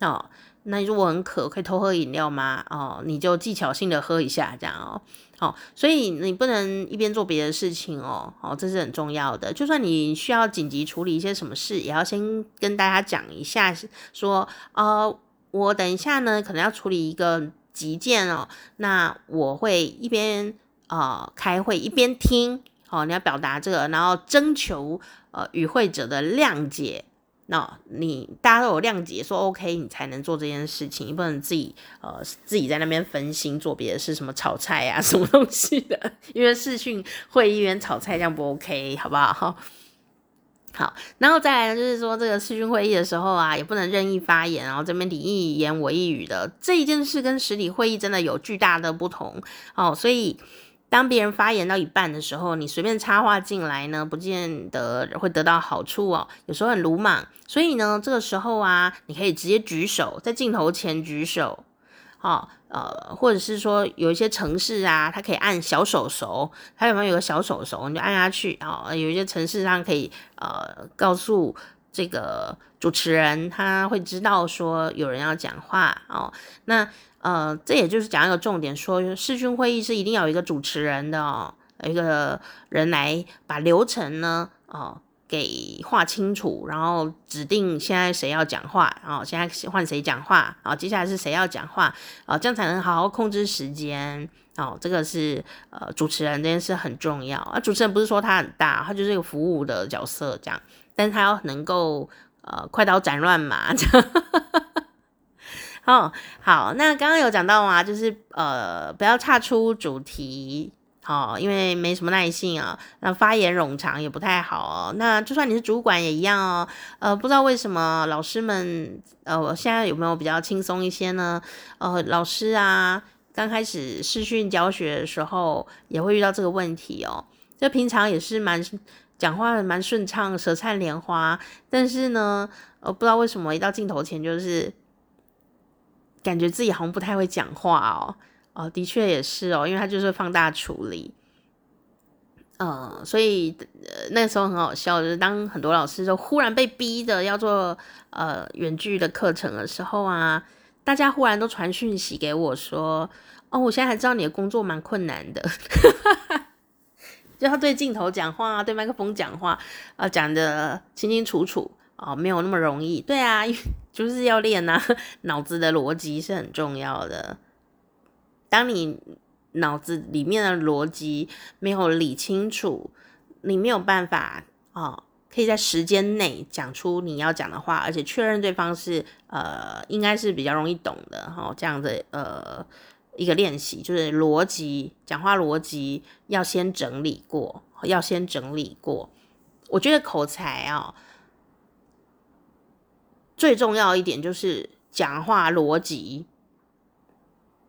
哦。那如果很渴，可以偷喝饮料吗？哦，你就技巧性的喝一下，这样哦。好，所以你不能一边做别的事情哦。好，这是很重要的。就算你需要紧急处理一些什么事，也要先跟大家讲一下，说，呃，我等一下呢，可能要处理一个急件哦。那我会一边呃开会一边听，哦，你要表达这个，然后征求呃与会者的谅解。那、你大家都有谅解，说 OK，你才能做这件事情，你不能自己呃自己在那边分心做别的事，什么炒菜啊，什么东西的，因为视讯会议员炒菜这样不 OK，好不好？好，然后再来呢，就是说这个视讯会议的时候啊，也不能任意发言，然后这边你一言我一语的，这一件事跟实体会议真的有巨大的不同哦。所以当别人发言到一半的时候，你随便插话进来呢，不见得会得到好处哦，有时候很鲁莽。所以呢，这个时候啊，你可以直接举手，在镜头前举手。哦，呃，或者是说有一些城市啊，它可以按小手手，它有没有有个小手手，你就按下去。哦，有一些城市上可以呃告诉这个主持人，他会知道说有人要讲话哦。那呃，这也就是讲一个重点，说视讯会议是一定要有一个主持人的哦，一个人来把流程呢，哦。给画清楚，然后指定现在谁要讲话，然后现在换谁讲话，然后接下来是谁要讲话，啊，这样才能好好控制时间。哦，这个是呃主持人这件事很重要啊。主持人不是说他很大，他就是一个服务的角色这样，但是他要能够呃快刀斩乱麻这样。哦，好，那刚刚有讲到啊，就是呃不要岔出主题。哦，因为没什么耐性啊，那发言冗长也不太好哦。那就算你是主管也一样哦。呃，不知道为什么老师们，呃，我现在有没有比较轻松一些呢？呃，老师啊，刚开始视讯教学的时候也会遇到这个问题哦。就平常也是蛮讲话蛮顺畅，舌灿莲花，但是呢，呃，不知道为什么一到镜头前就是感觉自己好像不太会讲话哦。哦，的确也是哦，因为他就是放大处理，呃，所以那时候很好笑，就是当很多老师就忽然被逼的要做呃远距的课程的时候啊，大家忽然都传讯息给我说，哦，我现在才知道你的工作蛮困难的，就要对镜头讲话，对麦克风讲话，啊，讲得清清楚楚啊，哦，没有那么容易，对啊，就是要练呐，脑子的逻辑是很重要的。当你脑子里面的逻辑没有理清楚，你没有办法哦，可以在时间内讲出你要讲的话，而且确认对方是呃，应该是比较容易懂的哈、哦。这样的呃一个练习，就是逻辑讲话逻辑要先整理过，要先整理过。我觉得口才啊、最重要一点就是讲话逻辑。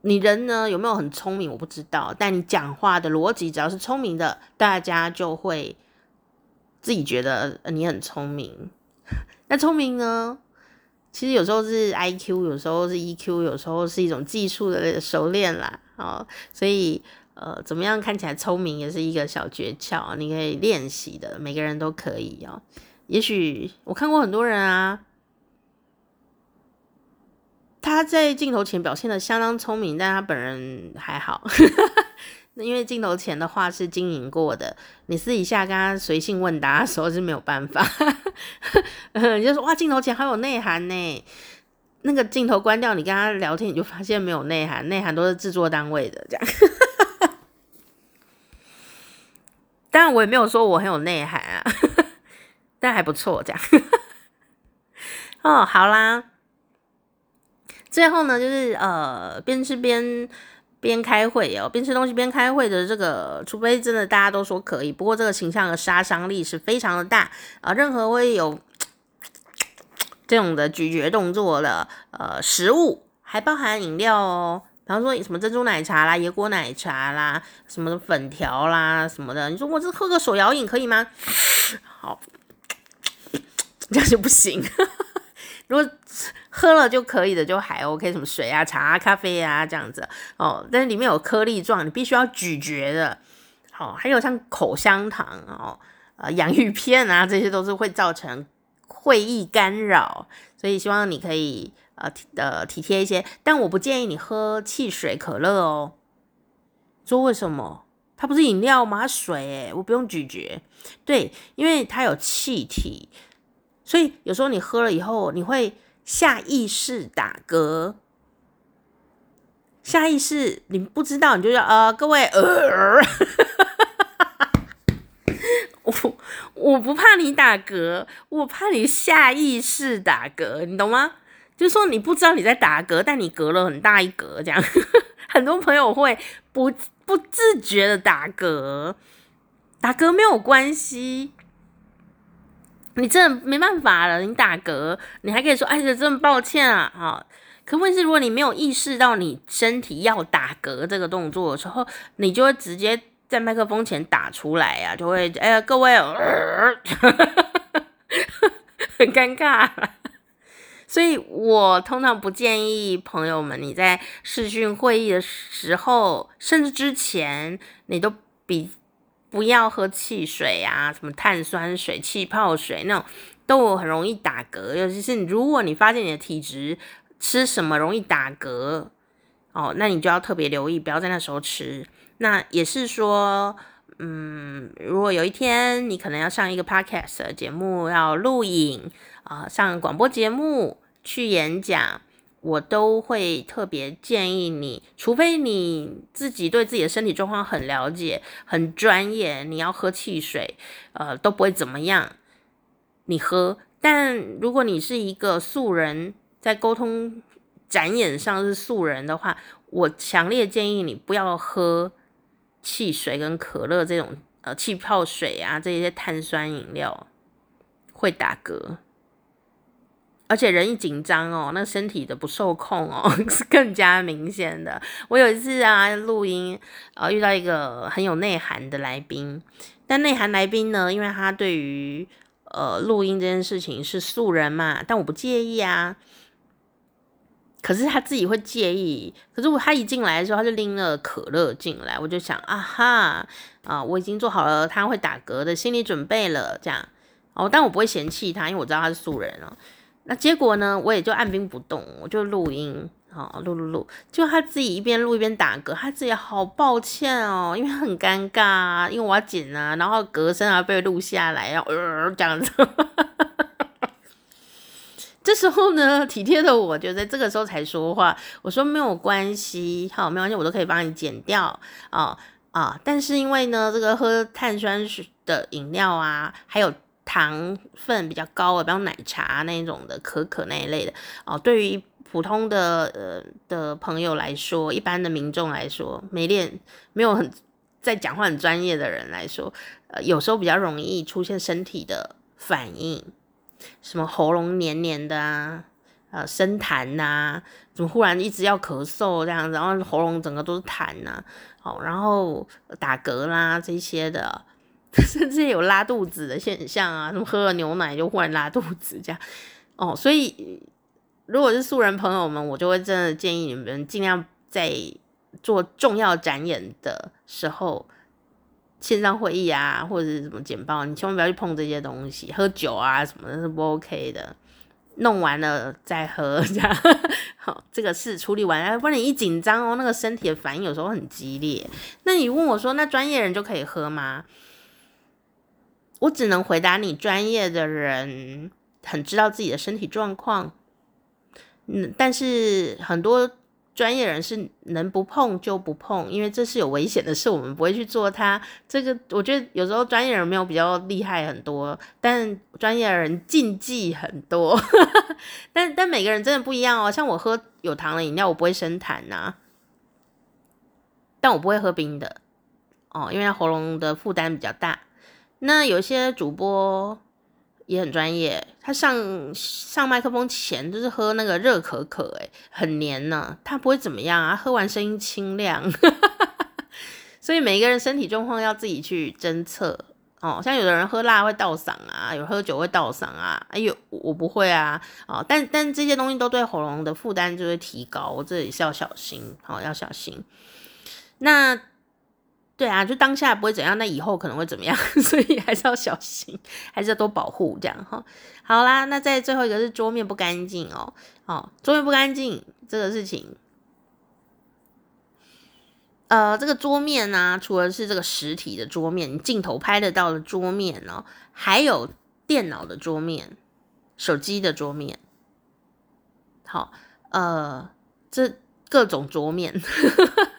你人呢有没有很聪明？我不知道，但你讲话的逻辑只要是聪明的，大家就会自己觉得你很聪明。那聪明呢，其实有时候是 IQ，有时候是 EQ，有时候是一种技术的熟练啦。哦，所以呃，怎么样看起来聪明也是一个小诀窍，你可以练习的，每个人都可以哦。也许我看过很多人啊。他在镜头前表现的相当聪明，但他本人还好。因为镜头前的话是经营过的，你私底下跟他随性问答的时候是没有办法。你就说哇，镜头前好有内涵呢。那个镜头关掉，你跟他聊天，你就发现没有内涵，内涵都是制作单位的这样。当然我也没有说我很有内涵啊，但还不错这样。哦，好啦。最后呢，就是呃，边吃边边开会哦，边吃东西边开会的这个，除非真的大家都说可以，不过这个形象的杀伤力是非常的大啊，任何会有这种的咀嚼动作的呃食物，还包含饮料哦，比方说什么珍珠奶茶啦、椰果奶茶啦、什么粉条啦什么的，你说我这喝个手摇饮可以吗？好，这样就不行。如果喝了就可以的，就还 OK，什么水啊、茶啊、咖啡啊这样子哦，但是里面有颗粒状，你必须要咀嚼的。好、哦，还有像口香糖哦、呃洋芋片啊，这些都是会造成会议干扰，所以希望你可以呃呃体贴一些。但我不建议你喝汽水、可乐哦。说为什么？它不是饮料吗？水诶，我不用咀嚼。对，因为它有气体。所以有时候你喝了以后，你会下意识打嗝，下意识你不知道，你就要呃，各位呃，我我不怕你打嗝，我怕你下意识打嗝，你懂吗？就是说你不知道你在打嗝，但你嗝了很大一嗝，这样 很多朋友会不不自觉的打嗝，打嗝没有关系。你真的没办法了，你打嗝，你还可以说，哎，真的抱歉啊，好。可问题是，如果你没有意识到你身体要打嗝这个动作的时候，你就会直接在麦克风前打出来呀、啊，就会，哎呀，各位，呃、很尴尬。所以我通常不建议朋友们你在视讯会议的时候，甚至之前，你都比不要喝汽水啊，什么碳酸水、气泡水那种，都很容易打嗝。尤其是如果你发现你的体质吃什么容易打嗝，哦，那你就要特别留意，不要在那时候吃。那也是说，嗯，如果有一天你可能要上一个 podcast 的节目，要录影。啊，上广播节目去演讲，我都会特别建议你，除非你自己对自己的身体状况很了解、很专业，你要喝汽水，呃，都不会怎么样，你喝。但如果你是一个素人，在沟通展演上是素人的话，我强烈建议你不要喝汽水跟可乐这种呃气泡水啊，这些碳酸饮料会打嗝。而且人一紧张哦，那身体的不受控哦，是更加明显的。我有一次啊录音，呃遇到一个很有内涵的来宾，但内涵来宾呢，因为他对于呃录音这件事情是素人嘛，但我不介意啊。可是他自己会介意，可是我他一进来的时候，他就拎了可乐进来，我就想啊哈啊、我已经做好了他会打嗝的心理准备了，这样哦，但我不会嫌弃他，因为我知道他是素人哦。那结果呢？我也就按兵不动，我就录音，好录录录。就他自己一边录一边打嗝，他自己好抱歉哦，因为很尴尬，因为我要剪啊，然后嗝声啊被录下来，然后呃这样子。这时候呢，体贴的我就在这个时候才说话，我说没有关系，好没关系，我都可以帮你剪掉啊啊。但是因为呢，这个喝碳酸水的饮料啊，还有。糖分比较高的，比如奶茶那种的、可可那一类的哦。对于普通的呃的朋友来说，一般的民众来说，没练、没有很在讲话很专业的人来说，呃，有时候比较容易出现身体的反应，什么喉咙黏黏的啊，呃，生痰呐，怎么忽然一直要咳嗽这样，然后喉咙整个都是痰呐，哦，然后打嗝啦这些的。甚至有拉肚子的现象啊，什么喝了牛奶就忽然拉肚子这样哦，所以如果是素人朋友们，我就会真的建议你们尽量在做重要展演的时候，线上会议啊或者是什么简报，你千万不要去碰这些东西，喝酒啊什么的是不 OK 的，弄完了再喝这样。好，这个事处理完，不然你一紧张哦，那个身体的反应有时候很激烈。那你问我说，那专业人就可以喝吗？我只能回答你，专业的人很知道自己的身体状况，嗯，但是很多专业人士能不碰就不碰，因为这是有危险的事，我们不会去做它。这个我觉得有时候专业人没有比较厉害很多，但专业的人禁忌很多。但但每个人真的不一样哦，像我喝有糖的饮料，我不会生痰呐，但我不会喝冰的哦，因为喉咙的负担比较大。那有些主播也很专业，他上上麦克风前就是喝那个热可可，诶，很黏呢，他不会怎么样啊，喝完声音清亮。所以每一个人身体状况要自己去侦测哦，像有的人喝辣会倒嗓啊，有喝酒会倒嗓啊，哎呦，我不会啊，哦，但但这些东西都对喉咙的负担就会提高，我这里是要小心，好，要小心。那。对啊，就当下不会怎样，那以后可能会怎么样？所以还是要小心，还是要多保护这样哈。好啦，那在最后一个是桌面不干净哦，哦，桌面不干净这个事情，呃，这个桌面呢、除了是这个实体的桌面，你镜头拍得到的桌面哦，还有电脑的桌面、手机的桌面，好，呃，这各种桌面，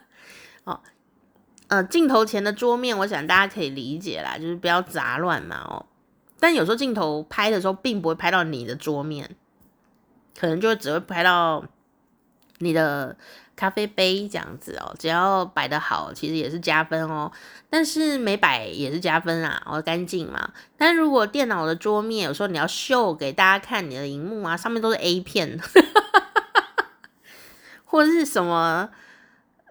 呃，镜头前的桌面，我想大家可以理解啦，就是不要杂乱嘛哦。但有时候镜头拍的时候，并不会拍到你的桌面，可能就只会拍到你的咖啡杯这样子哦，只要摆得好，其实也是加分哦。但是没摆也是加分啊，哦，干净嘛。但如果电脑的桌面有时候你要秀给大家看你的荧幕啊，上面都是 A 片，或者是什么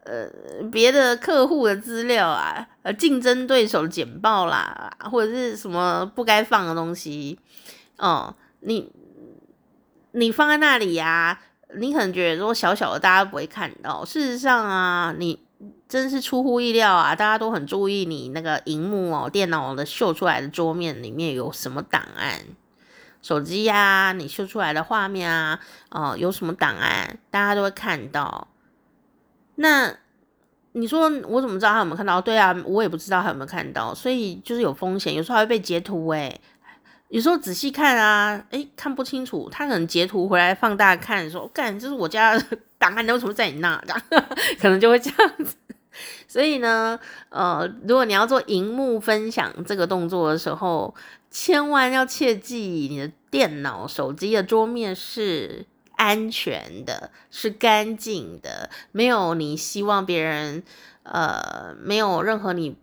呃别的客户的资料啊，呃竞争对手的简报啦，或者是什么不该放的东西哦，你你放在那里呀，你可能觉得说小小的大家不会看到，事实上啊，你真是出乎意料啊，大家都很注意你那个荧幕哦，电脑的秀出来的桌面里面有什么档案，手机呀、你秀出来的画面啊，哦，有什么档案，大家都会看到。那你说我怎么知道他有没有看到？对啊，我也不知道他有没有看到，所以就是有风险，有时候还会被截图诶。有时候仔细看啊，诶，看不清楚，他可能截图回来放大看，说，干，这是我家的档案，你为什么在你那？这样可能就会这样子。所以呢，呃，如果你要做荧幕分享这个动作的时候，千万要切记，你的电脑、手机的桌面是安全的，是干净的，没有你希望别人，呃，没有任何你。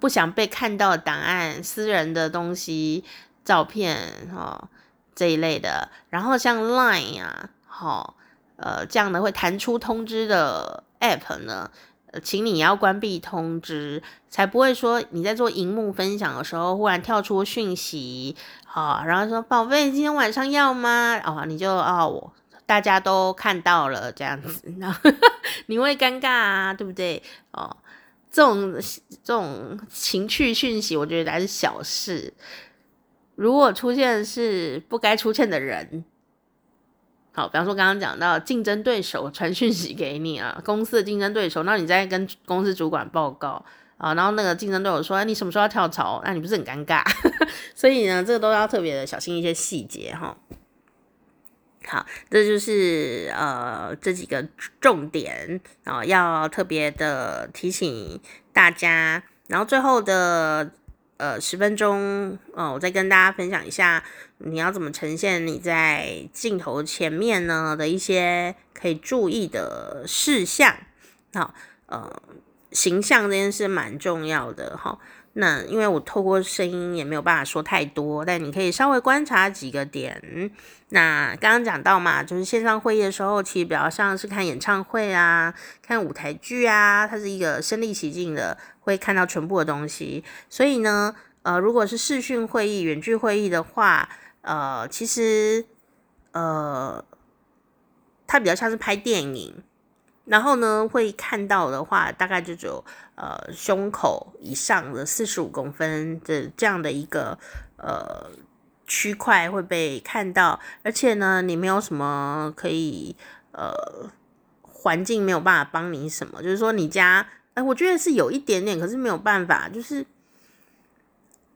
不想被看到的档案、私人的东西、照片，哈，这一类的。然后像 Line 啊，好，呃，这样的会弹出通知的 App 呢，请你要关闭通知，才不会说你在做荧幕分享的时候，忽然跳出讯息，好，然后说宝贝，今天晚上要吗？哦，你就哦，我大家都看到了这样子，然后你会尴尬啊，对不对？哦。这种这种情趣讯息，我觉得还是小事。如果出现是不该出现的人，好，比方说刚刚讲到竞争对手传讯息给你啊，公司的竞争对手，那你再跟公司主管报告啊，然后那个竞争对手说，哎，你什么时候要跳槽？那你不是很尴尬？所以呢，这个都要特别的小心一些细节哈。好，这就是呃这几个重点啊、要特别的提醒大家。然后最后的呃十分钟，哦、呃，我再跟大家分享一下，你要怎么呈现你在镜头前面呢的一些可以注意的事项。好，呃，形象这件事蛮重要的哈。那因为我透过声音也没有办法说太多，但你可以稍微观察几个点。那刚刚讲到嘛，就是线上会议的时候，其实比较像是看演唱会啊，看舞台剧啊，它是一个身临其境的，会看到全部的东西。所以呢，呃，如果是视讯会议、远距会议的话，呃，其实呃，它比较像是拍电影。然后呢，会看到的话，大概就只有呃胸口以上的四十五公分的这样的一个呃区块会被看到，而且呢，你没有什么可以呃环境没有办法帮你什么，就是说你家哎，我觉得是有一点点，可是没有办法，就是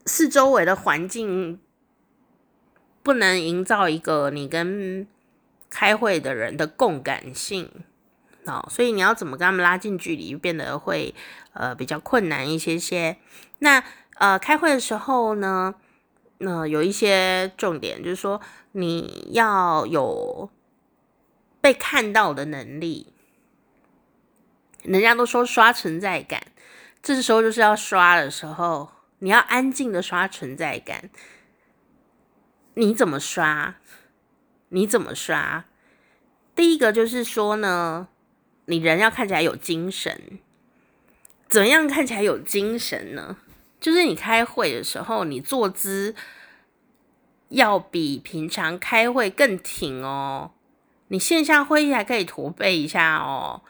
四周围的环境不能营造一个你跟开会的人的共感性。哦，所以你要怎么跟他们拉近距离，变得会呃比较困难一些些。那呃开会的时候呢，那、呃、有一些重点，就是说你要有被看到的能力。人家都说刷存在感，这时候就是要刷的时候，你要安静的刷存在感。你怎么刷？你怎么刷？第一个就是说呢。你人要看起来有精神，怎样看起来有精神呢？就是你开会的时候，你坐姿要比平常开会更挺哦。你线下会议还可以驼背一下哦。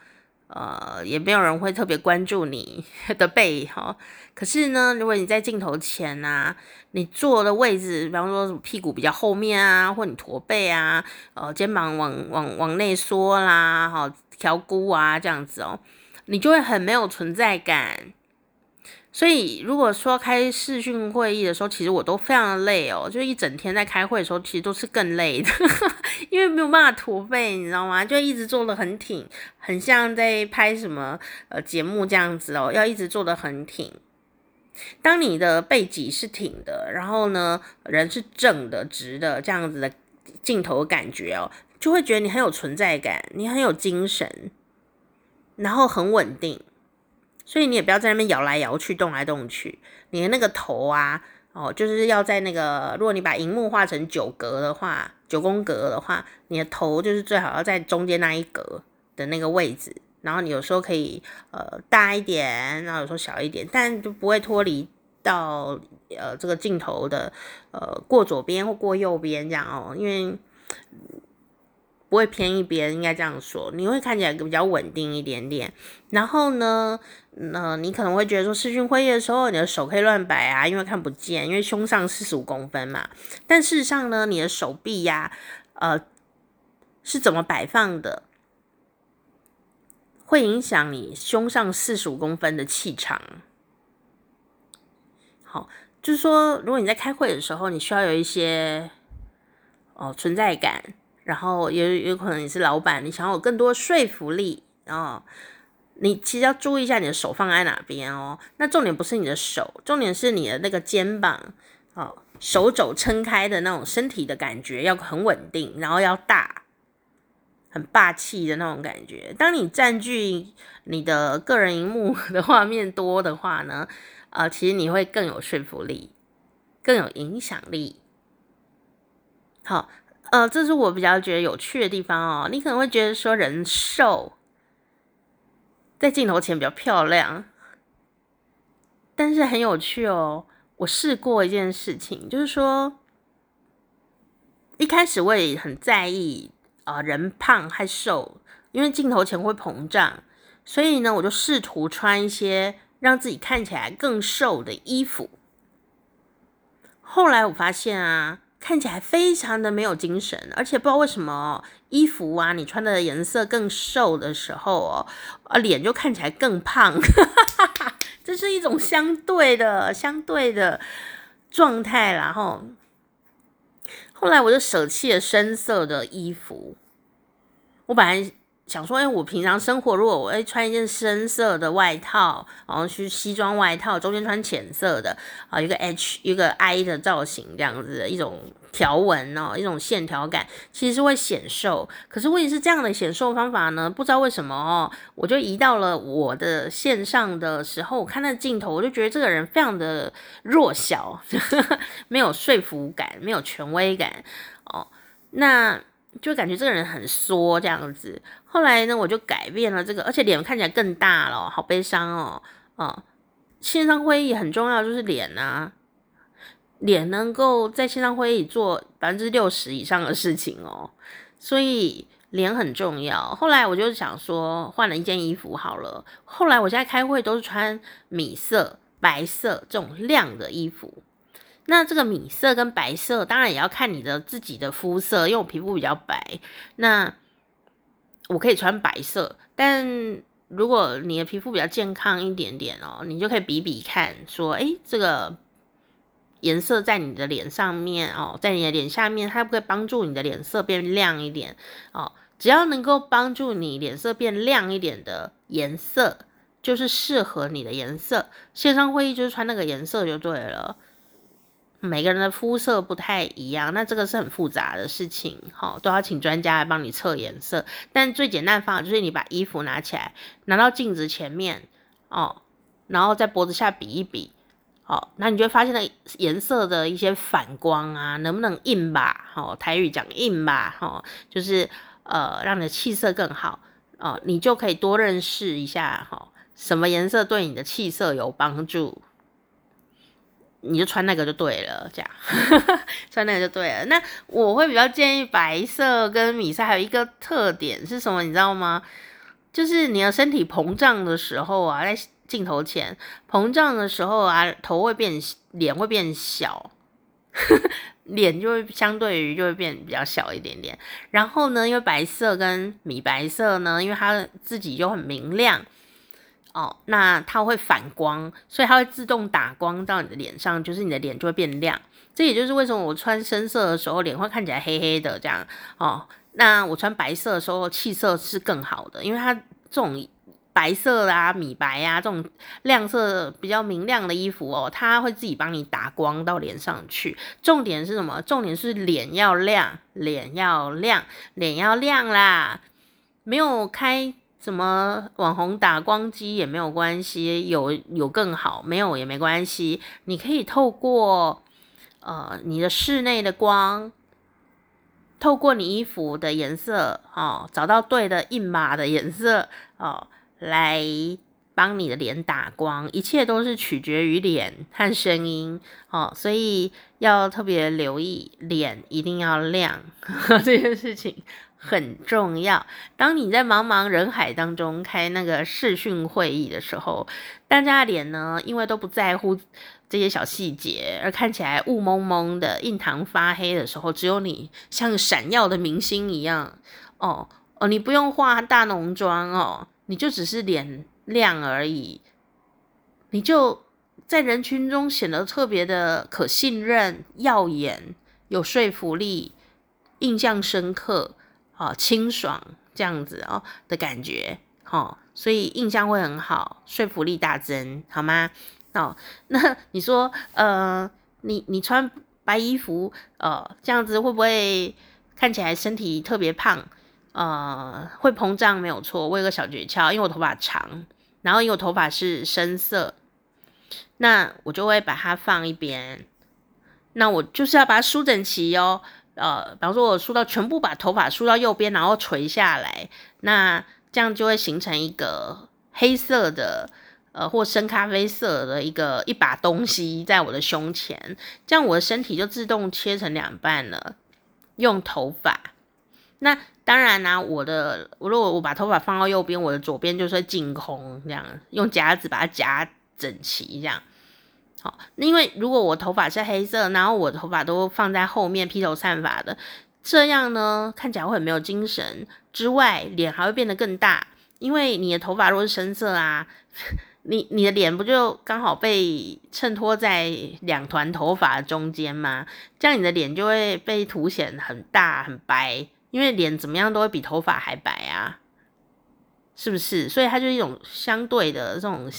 呃，也没有人会特别关注你 的背哈、可是呢，如果你在镜头前啊，你坐的位置，比方说屁股比较后面啊，或你驼背啊，呃，肩膀往往往内缩啦，哈、调估啊这样子哦，你就会很没有存在感。所以，如果说开视讯会议的时候，其实我都非常的累哦，就一整天在开会的时候，其实都是更累的，因为没有办法驼背，你知道吗？就一直坐得很挺，很像在拍什么呃节目这样子哦，要一直坐得很挺。当你的背脊是挺的，然后呢，人是正的、直的这样子的镜头感觉哦，就会觉得你很有存在感，你很有精神，然后很稳定。所以你也不要在那边摇来摇去、动来动去。你的那个头啊，哦，就是要在那个，如果你把荧幕画成九格的话，九宫格的话，你的头就是最好要在中间那一格的那个位置。然后你有时候可以呃大一点，然后有时候小一点，但就不会脱离到呃这个镜头的呃过左边或过右边这样哦，因为不会偏一边，应该这样说，你会看起来比较稳定一点点。然后呢，那你可能会觉得说视讯会议的时候，你的手可以乱摆啊，因为看不见，因为胸上四十五公分嘛。但事实上呢，你的手臂呀、呃是怎么摆放的？会影响你胸上四十五公分的气场。好，就是说，如果你在开会的时候，你需要有一些哦存在感，然后也有可能你是老板，你想要有更多说服力，然后你其实要注意一下你的手放在哪边哦。那重点不是你的手，重点是你的那个肩膀哦，手肘撑开的那种身体的感觉要很稳定，然后要大。很霸气的那种感觉。当你占据你的个人荧幕的画面多的话呢，呃，其实你会更有说服力，更有影响力。好，呃，这是我比较觉得有趣的地方哦。你可能会觉得说人瘦，在镜头前比较漂亮，但是很有趣哦。我试过一件事情，就是说，一开始我也很在意。啊、人胖还瘦，因为镜头前会膨胀，所以呢，我就试图穿一些让自己看起来更瘦的衣服。后来我发现啊，看起来非常的没有精神，而且不知道为什么衣服啊，你穿的颜色更瘦的时候哦，啊，脸就看起来更胖，这是一种相对的、相对的状态，然后。后来我就舍弃了深色的衣服。我本来想说，哎，我平常生活如果我会穿一件深色的外套，然后去西装外套，中间穿浅色的啊，一个 H 一个 I 的造型，这样子的一种。条纹哦，一种线条感，其实是会显瘦。可是问题是这样的显瘦方法呢，不知道为什么哦，我就移到了我的线上的时候，我看那镜头，我就觉得这个人非常的弱小，呵呵，没有说服感，没有权威感哦，那就感觉这个人很缩这样子。后来呢，我就改变了这个，而且脸看起来更大了，好悲伤哦，哦，线上会议很重要，就是脸啊。脸能够在线上会议做百分之六十以上的事情哦，所以脸很重要。后来我就想说，换了一件衣服好了。后来我现在开会都是穿米色、白色这种亮的衣服。那这个米色跟白色，当然也要看你的自己的肤色，因为我皮肤比较白，那我可以穿白色。但如果你的皮肤比较健康一点点哦，你就可以比比看，说，诶，这个。颜色在你的脸上面哦，在你的脸下面，它会帮助你的脸色变亮一点哦。只要能够帮助你脸色变亮一点的颜色，就是适合你的颜色。线上会议就是穿那个颜色就对了。每个人的肤色不太一样，那这个是很复杂的事情，哈，都要请专家来帮你测颜色。但最简单的方法就是你把衣服拿起来，拿到镜子前面哦，然后在脖子下比一比。好，那你就会发现那颜色的一些反光啊，能不能硬吧？好，台语讲硬吧，哈，就是呃，让你的气色更好哦，你就可以多认识一下哈，什么颜色对你的气色有帮助，你就穿那个就对了，这样 穿那个就对了。那我会比较建议白色跟米色，还有一个特点是什么，你知道吗？就是你的身体膨胀的时候啊，在镜头前膨胀的时候啊，头会变，脸会变小，脸就会相对于就会变比较小一点点。然后呢，因为白色跟米白色呢，因为它自己就很明亮哦，那它会反光，所以它会自动打光到你的脸上，就是你的脸就会变亮。这也就是为什么我穿深色的时候脸会看起来黑黑的这样哦。那我穿白色的时候气色是更好的，因为它这种。白色啊、米白、啊、这种亮色比较明亮的衣服哦，它会自己帮你打光到脸上去。重点是什么？重点是脸要亮，脸要亮，脸要亮啦！没有开什么网红打光机也没有关系，有有更好，没有也没关系。你可以透过呃你的室内的光。透过你衣服的颜色哦，找到对的印码的颜色哦，来帮你的脸打光，一切都是取决于脸和声音哦，所以要特别留意脸一定要亮呵呵，这件事情很重要。当你在茫茫人海当中开那个视讯会议的时候，大家的脸呢，因为都不在乎。这些小细节，而看起来雾蒙蒙的、印堂发黑的时候，只有你像闪耀的明星一样哦哦，你不用化大浓妆哦，你就只是脸亮而已，你就在人群中显得特别的可信任、耀眼、有说服力、印象深刻、哦、清爽这样子哦的感觉，哦，所以印象会很好，说服力大增，好吗？哦，那你说，呃，你你穿白衣服，呃，这样子会不会看起来身体特别胖？呃，会膨胀没有错。我有个小诀窍，因为我头发长，然后因为我头发是深色，那我就会把它放一边。那我就是要把它梳整齐哦。呃，比方说我梳到全部把头发梳到右边，然后垂下来，那这样就会形成一个黑色的。呃，或深咖啡色的一个一把东西在我的胸前，这样我的身体就自动切成两半了。用头发，那当然啦、我的我如果我把头发放到右边，我的左边就是会净空，这样用夹子把它夹整齐，这样。好，因为如果我头发是黑色，然后我头发都放在后面披头散发的，这样呢看起来会很没有精神，之外脸还会变得更大，因为你的头发如果是深色啊。你你的脸不就刚好被衬托在两团头发中间吗？这样你的脸就会被凸显很大很白，因为脸怎么样都会比头发还白啊，是不是？所以它就是一种相对的这种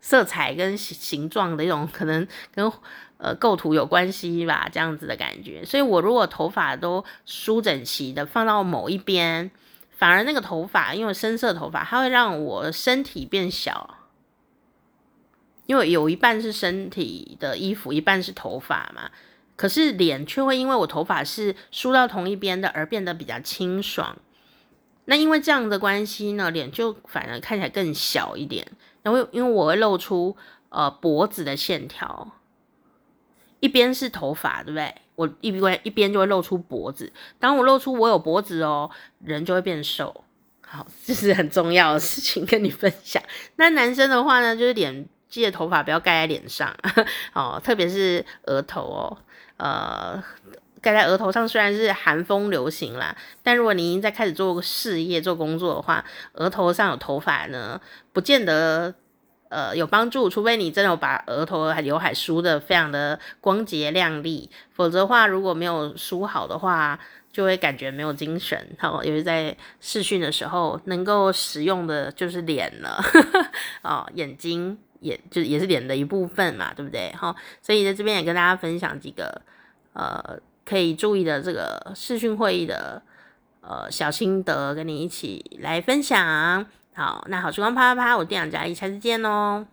色彩跟形状的一种可能跟呃构图有关系吧，这样子的感觉。所以我如果头发都梳整齐的放到某一边，反而那个头发因为深色头发，它会让我身体变小。因为有一半是身体的衣服，一半是头发嘛，可是脸却会因为我头发是梳到同一边的而变得比较清爽。那因为这样的关系呢，脸就反而看起来更小一点。然后因为我会露出呃脖子的线条，一边是头发，对不对？我一边一边就会露出脖子。当我露出我有脖子哦，人就会变瘦。好，这是很重要的事情跟你分享。那男生的话呢，就是脸。记得头发不要盖在脸上 哦，特别是额头哦，呃，盖在额头上虽然是韩风流行啦，但如果你已经在开始做事业、做工作的话，额头上有头发呢，不见得呃有帮助，除非你真的把额头和刘海梳得非常的光洁亮丽，否则的话如果没有梳好的话，就会感觉没有精神。好，尤其在视讯的时候，能够使用的就是脸了，哦，眼睛。也就也是脸的一部分嘛，对不对？好，所以在这边也跟大家分享几个呃可以注意的这个视讯会议的呃小心得，跟你一起来分享。好，那好时光啪啪啪，我店长佳丽，下次见喽。